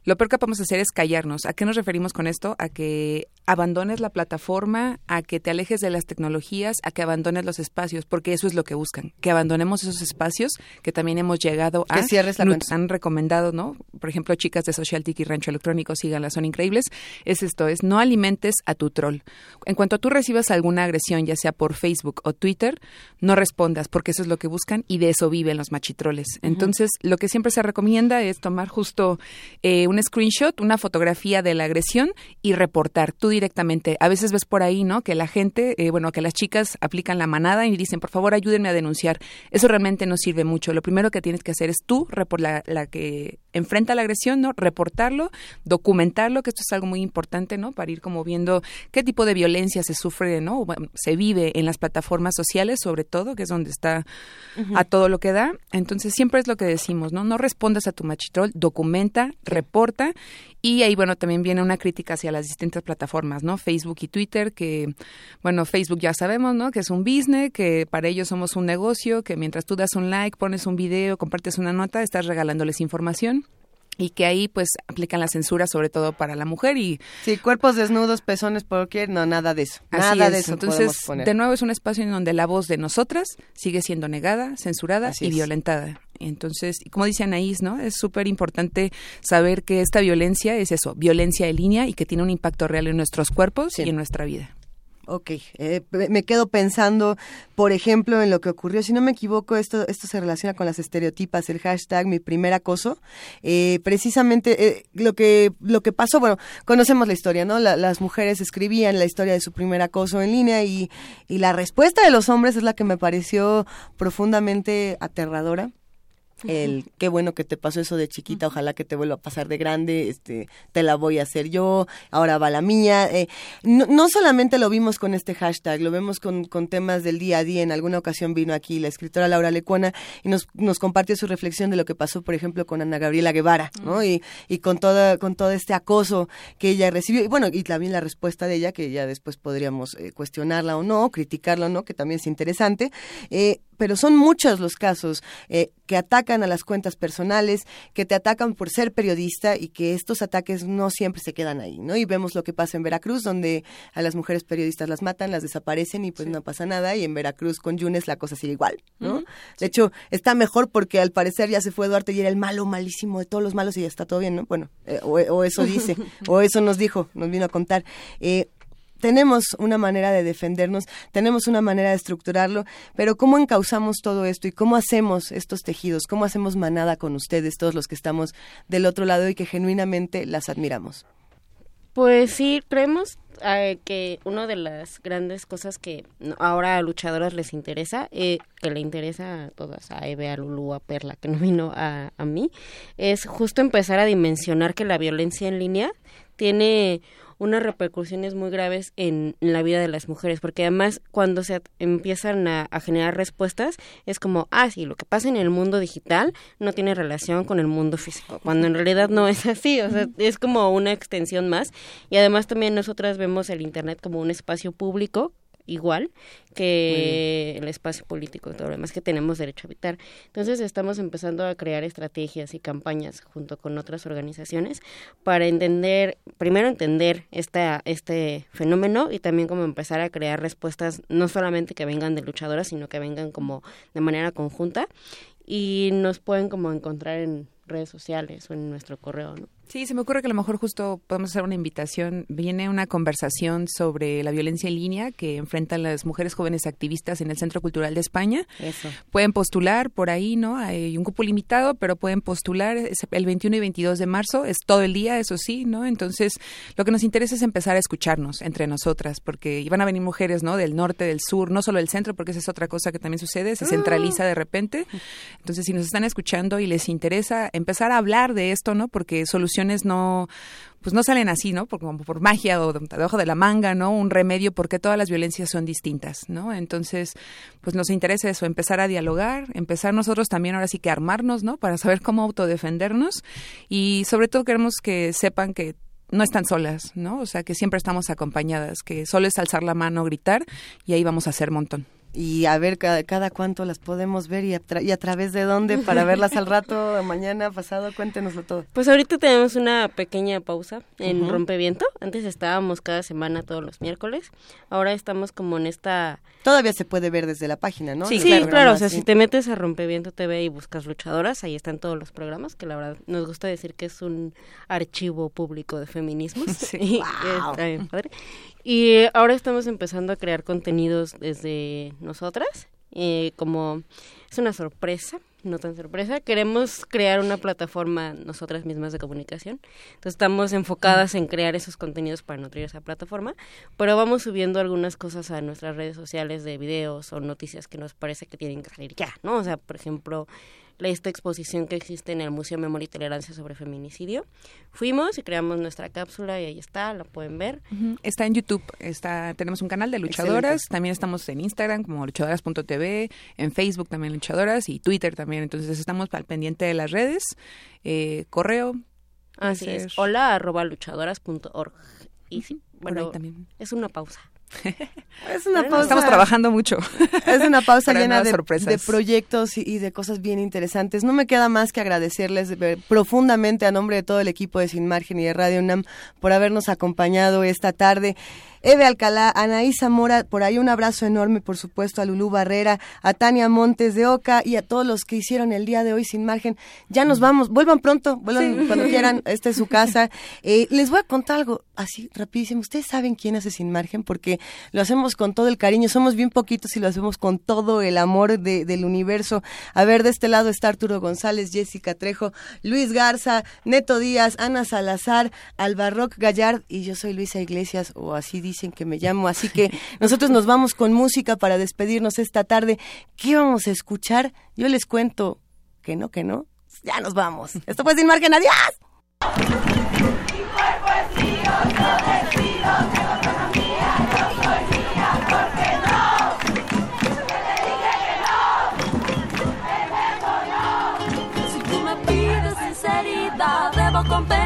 lo peor que podemos hacer es callarnos. ¿A qué nos referimos con esto? A que abandones la plataforma, a que te alejes de las tecnologías, a que abandones los espacios, porque eso es lo que buscan, que abandonemos esos espacios que también hemos llegado a... Que cierres la nos cuenta. han recomendado, ¿no? Por ejemplo, chicas de Social Tiki y Rancho Electrónico, síganlas, son increíbles. Es esto, es no alimentes a tu troll. En cuanto tú recibas alguna agresión, ya sea por Facebook o Twitter, no respondas, porque eso es lo que buscan y de eso viven los machitroles. Entonces, lo que siempre se recomienda es tomar justo eh, un screenshot, una fotografía de la agresión y reportar tú directamente. A veces ves por ahí, ¿no? Que la gente, eh, bueno, que las chicas aplican la manada y dicen, por favor, ayúdenme a denunciar. Eso realmente no sirve mucho. Lo primero que tienes que hacer es tú, la, la que enfrenta la agresión, ¿no? Reportarlo, documentarlo, que esto es algo muy importante, ¿no? Para ir como viendo qué tipo de violencia se sufre, ¿no? se vive en las plataformas sociales, sobre todo, que es donde está a todo lo que da. Entonces, siempre es lo que decimos, ¿no? No respondas a tu machitrol, documenta, reporta y ahí, bueno, también viene una crítica hacia las distintas plataformas, ¿no? Facebook y Twitter, que, bueno, Facebook ya sabemos, ¿no? Que es un business, que para ellos somos un negocio, que mientras tú das un like, pones un video, compartes una nota, estás regalándoles información y que ahí pues aplican la censura sobre todo para la mujer y sí cuerpos desnudos pezones por cualquier no nada de eso. Nada de eso entonces de nuevo es un espacio en donde la voz de nosotras sigue siendo negada censurada y violentada. Entonces como dice Anaís no es súper importante saber que esta violencia es eso violencia en línea y que tiene un impacto real en nuestros cuerpos y en nuestra vida Ok, eh, me quedo pensando, por ejemplo, en lo que ocurrió. Si no me equivoco, esto, esto se relaciona con las estereotipas, el hashtag mi primer acoso. Eh, precisamente eh, lo que lo que pasó, bueno, conocemos la historia, ¿no? las mujeres escribían la historia de su primer acoso en línea y, y la respuesta de los hombres es la que me pareció profundamente aterradora el qué bueno que te pasó eso de chiquita, ojalá que te vuelva a pasar de grande, este, te la voy a hacer yo, ahora va la mía. Eh, no, solamente lo vimos con este hashtag, lo vemos con, con, temas del día a día. En alguna ocasión vino aquí la escritora Laura Lecuona y nos, nos compartió su reflexión de lo que pasó, por ejemplo, con Ana Gabriela Guevara, ¿no? Y, y con toda, con todo este acoso que ella recibió. Y bueno, y también la respuesta de ella, que ya después podríamos eh, cuestionarla o no, criticarla o no, que también es interesante. Eh, pero son muchos los casos eh, que atacan a las cuentas personales, que te atacan por ser periodista y que estos ataques no siempre se quedan ahí, ¿no? Y vemos lo que pasa en Veracruz, donde a las mujeres periodistas las matan, las desaparecen y pues no pasa nada, y en Veracruz con Yunes la cosa sigue igual, ¿no? De hecho, está mejor porque al parecer ya se fue Duarte y era el malo malísimo de todos los malos y ya está todo bien, ¿no? Bueno, eh, o, eso dice, o eso nos dijo, nos vino a contar. Eh, tenemos una manera de defendernos, tenemos una manera de estructurarlo, pero ¿cómo encauzamos todo esto y cómo hacemos estos tejidos? ¿Cómo hacemos manada con ustedes, todos los que estamos del otro lado y que genuinamente las admiramos? Pues sí, creemos eh, que una de las grandes cosas que ahora a luchadoras les interesa, eh, que le interesa a todas, a Eve, a Lulu, a Perla, que no vino a, a mí, es justo empezar a dimensionar que la violencia en línea tiene unas repercusiones muy graves en, la vida de las mujeres, porque además cuando se empiezan a, generar respuestas es como, ah, sí, lo que pasa en el mundo digital no tiene relación con el mundo físico, cuando en realidad no es así, o sea, es como una extensión más. Y además también nosotras vemos el Internet como un espacio público igual que el espacio político y todo lo demás que tenemos derecho a habitar. Entonces estamos empezando a crear estrategias y campañas junto con otras organizaciones para entender, primero entender esta, este fenómeno y también como empezar a crear respuestas no solamente que vengan de luchadoras, sino que vengan como de manera conjunta y nos pueden como encontrar en redes sociales o en nuestro correo, ¿no? Sí, se me ocurre que a lo mejor justo podemos hacer una invitación. Viene una conversación sobre la violencia en línea que enfrentan las mujeres jóvenes activistas en el Centro Cultural de España. Eso. Pueden postular por ahí, ¿no? Hay un cupo limitado, pero pueden postular el 21 y 22 de marzo. Es todo el día, eso sí, ¿no? Entonces, lo que nos interesa es empezar a escucharnos entre nosotras, porque van a venir mujeres, ¿no? Del norte, del sur, no solo del centro, porque esa es otra cosa que también sucede, se centraliza de repente. Entonces, si nos están escuchando y les interesa empezar a hablar de esto, ¿no? Porque no pues no salen así, ¿no? Por, por magia o debajo de la manga, ¿no? Un remedio porque todas las violencias son distintas, ¿no? Entonces, pues nos interesa eso, empezar a dialogar, empezar nosotros también ahora sí que armarnos, ¿no? Para saber cómo autodefendernos y sobre todo queremos que sepan que no están solas, ¿no? O sea, que siempre estamos acompañadas, que solo es alzar la mano, gritar y ahí vamos a hacer montón y a ver cada, cada cuánto las podemos ver y a, y a través de dónde para verlas al rato, mañana, pasado, cuéntenoslo todo. Pues ahorita tenemos una pequeña pausa en Rompeviento. Antes estábamos cada semana todos los miércoles. Ahora estamos como en esta... Todavía se puede ver desde la página, ¿no? Sí, claro. O sea, si te metes a Rompeviento TV y buscas luchadoras, ahí están todos los programas, que la verdad nos gusta decir que es un archivo público de feminismo. Sí. Está bien padre. Y ahora estamos empezando a crear contenidos desde nosotras, eh, como es una sorpresa no tan sorpresa, queremos crear una plataforma nosotras mismas de comunicación. Entonces estamos enfocadas en crear esos contenidos para nutrir esa plataforma, pero vamos subiendo algunas cosas a nuestras redes sociales de videos o noticias que nos parece que tienen que salir ya, ¿no? O sea, por ejemplo, esta exposición que existe en el Museo Memoria y Tolerancia sobre Feminicidio. Fuimos y creamos nuestra cápsula y ahí está, la pueden ver. Está en YouTube, está tenemos un canal de luchadoras, también estamos en Instagram como luchadoras.tv, en Facebook también luchadoras y Twitter también, entonces estamos al pendiente de las redes, eh, correo. Así es, hola arroba luchadoras.org. Y sí, bueno, también. es una pausa. Es una pausa. Estamos trabajando mucho. Es una pausa llena de, de, proyectos y, de cosas bien interesantes. No me queda más que agradecerles profundamente a nombre de todo el equipo de Sin Margen y de Radio UNAM por habernos acompañado esta tarde. Eve Alcalá, Anaí Zamora, por ahí un abrazo enorme, por supuesto, a Lulú Barrera, a Tania Montes de Oca y a todos los que hicieron el día de hoy sin margen. Ya nos vamos, vuelvan pronto, vuelvan cuando quieran, esta es su casa. Eh, les voy a contar algo así rapidísimo. Ustedes saben quién hace sin margen porque lo hacemos con todo el cariño, somos bien poquitos y lo hacemos con todo el amor del universo. A ver, de este lado está Arturo González, Jessica Trejo, Luis Garza, Neto Díaz, Ana Salazar, Albarroc Gallard y yo soy Luisa Iglesias o así dicen que me llamo. Así que nosotros nos vamos con música para despedirnos esta tarde. ¿Qué vamos a escuchar? Yo les cuento que no, que no. Ya nos vamos. Esto fue Sin Margen. Adiós. Debo con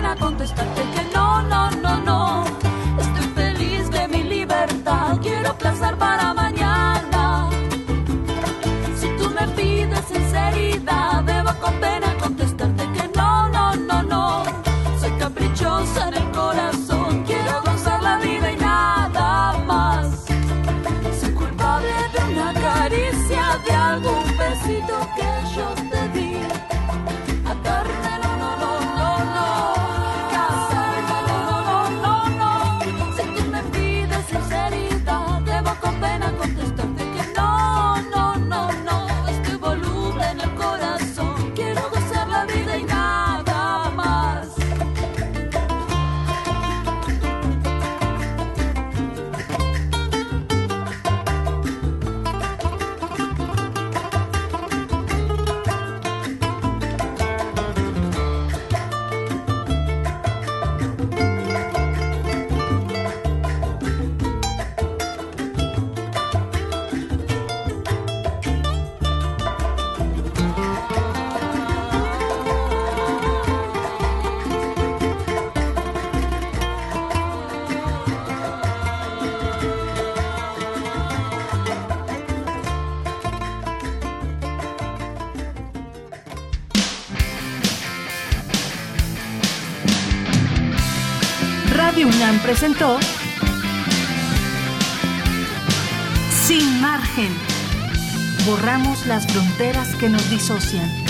Sin margen. Borramos las fronteras que nos disocian.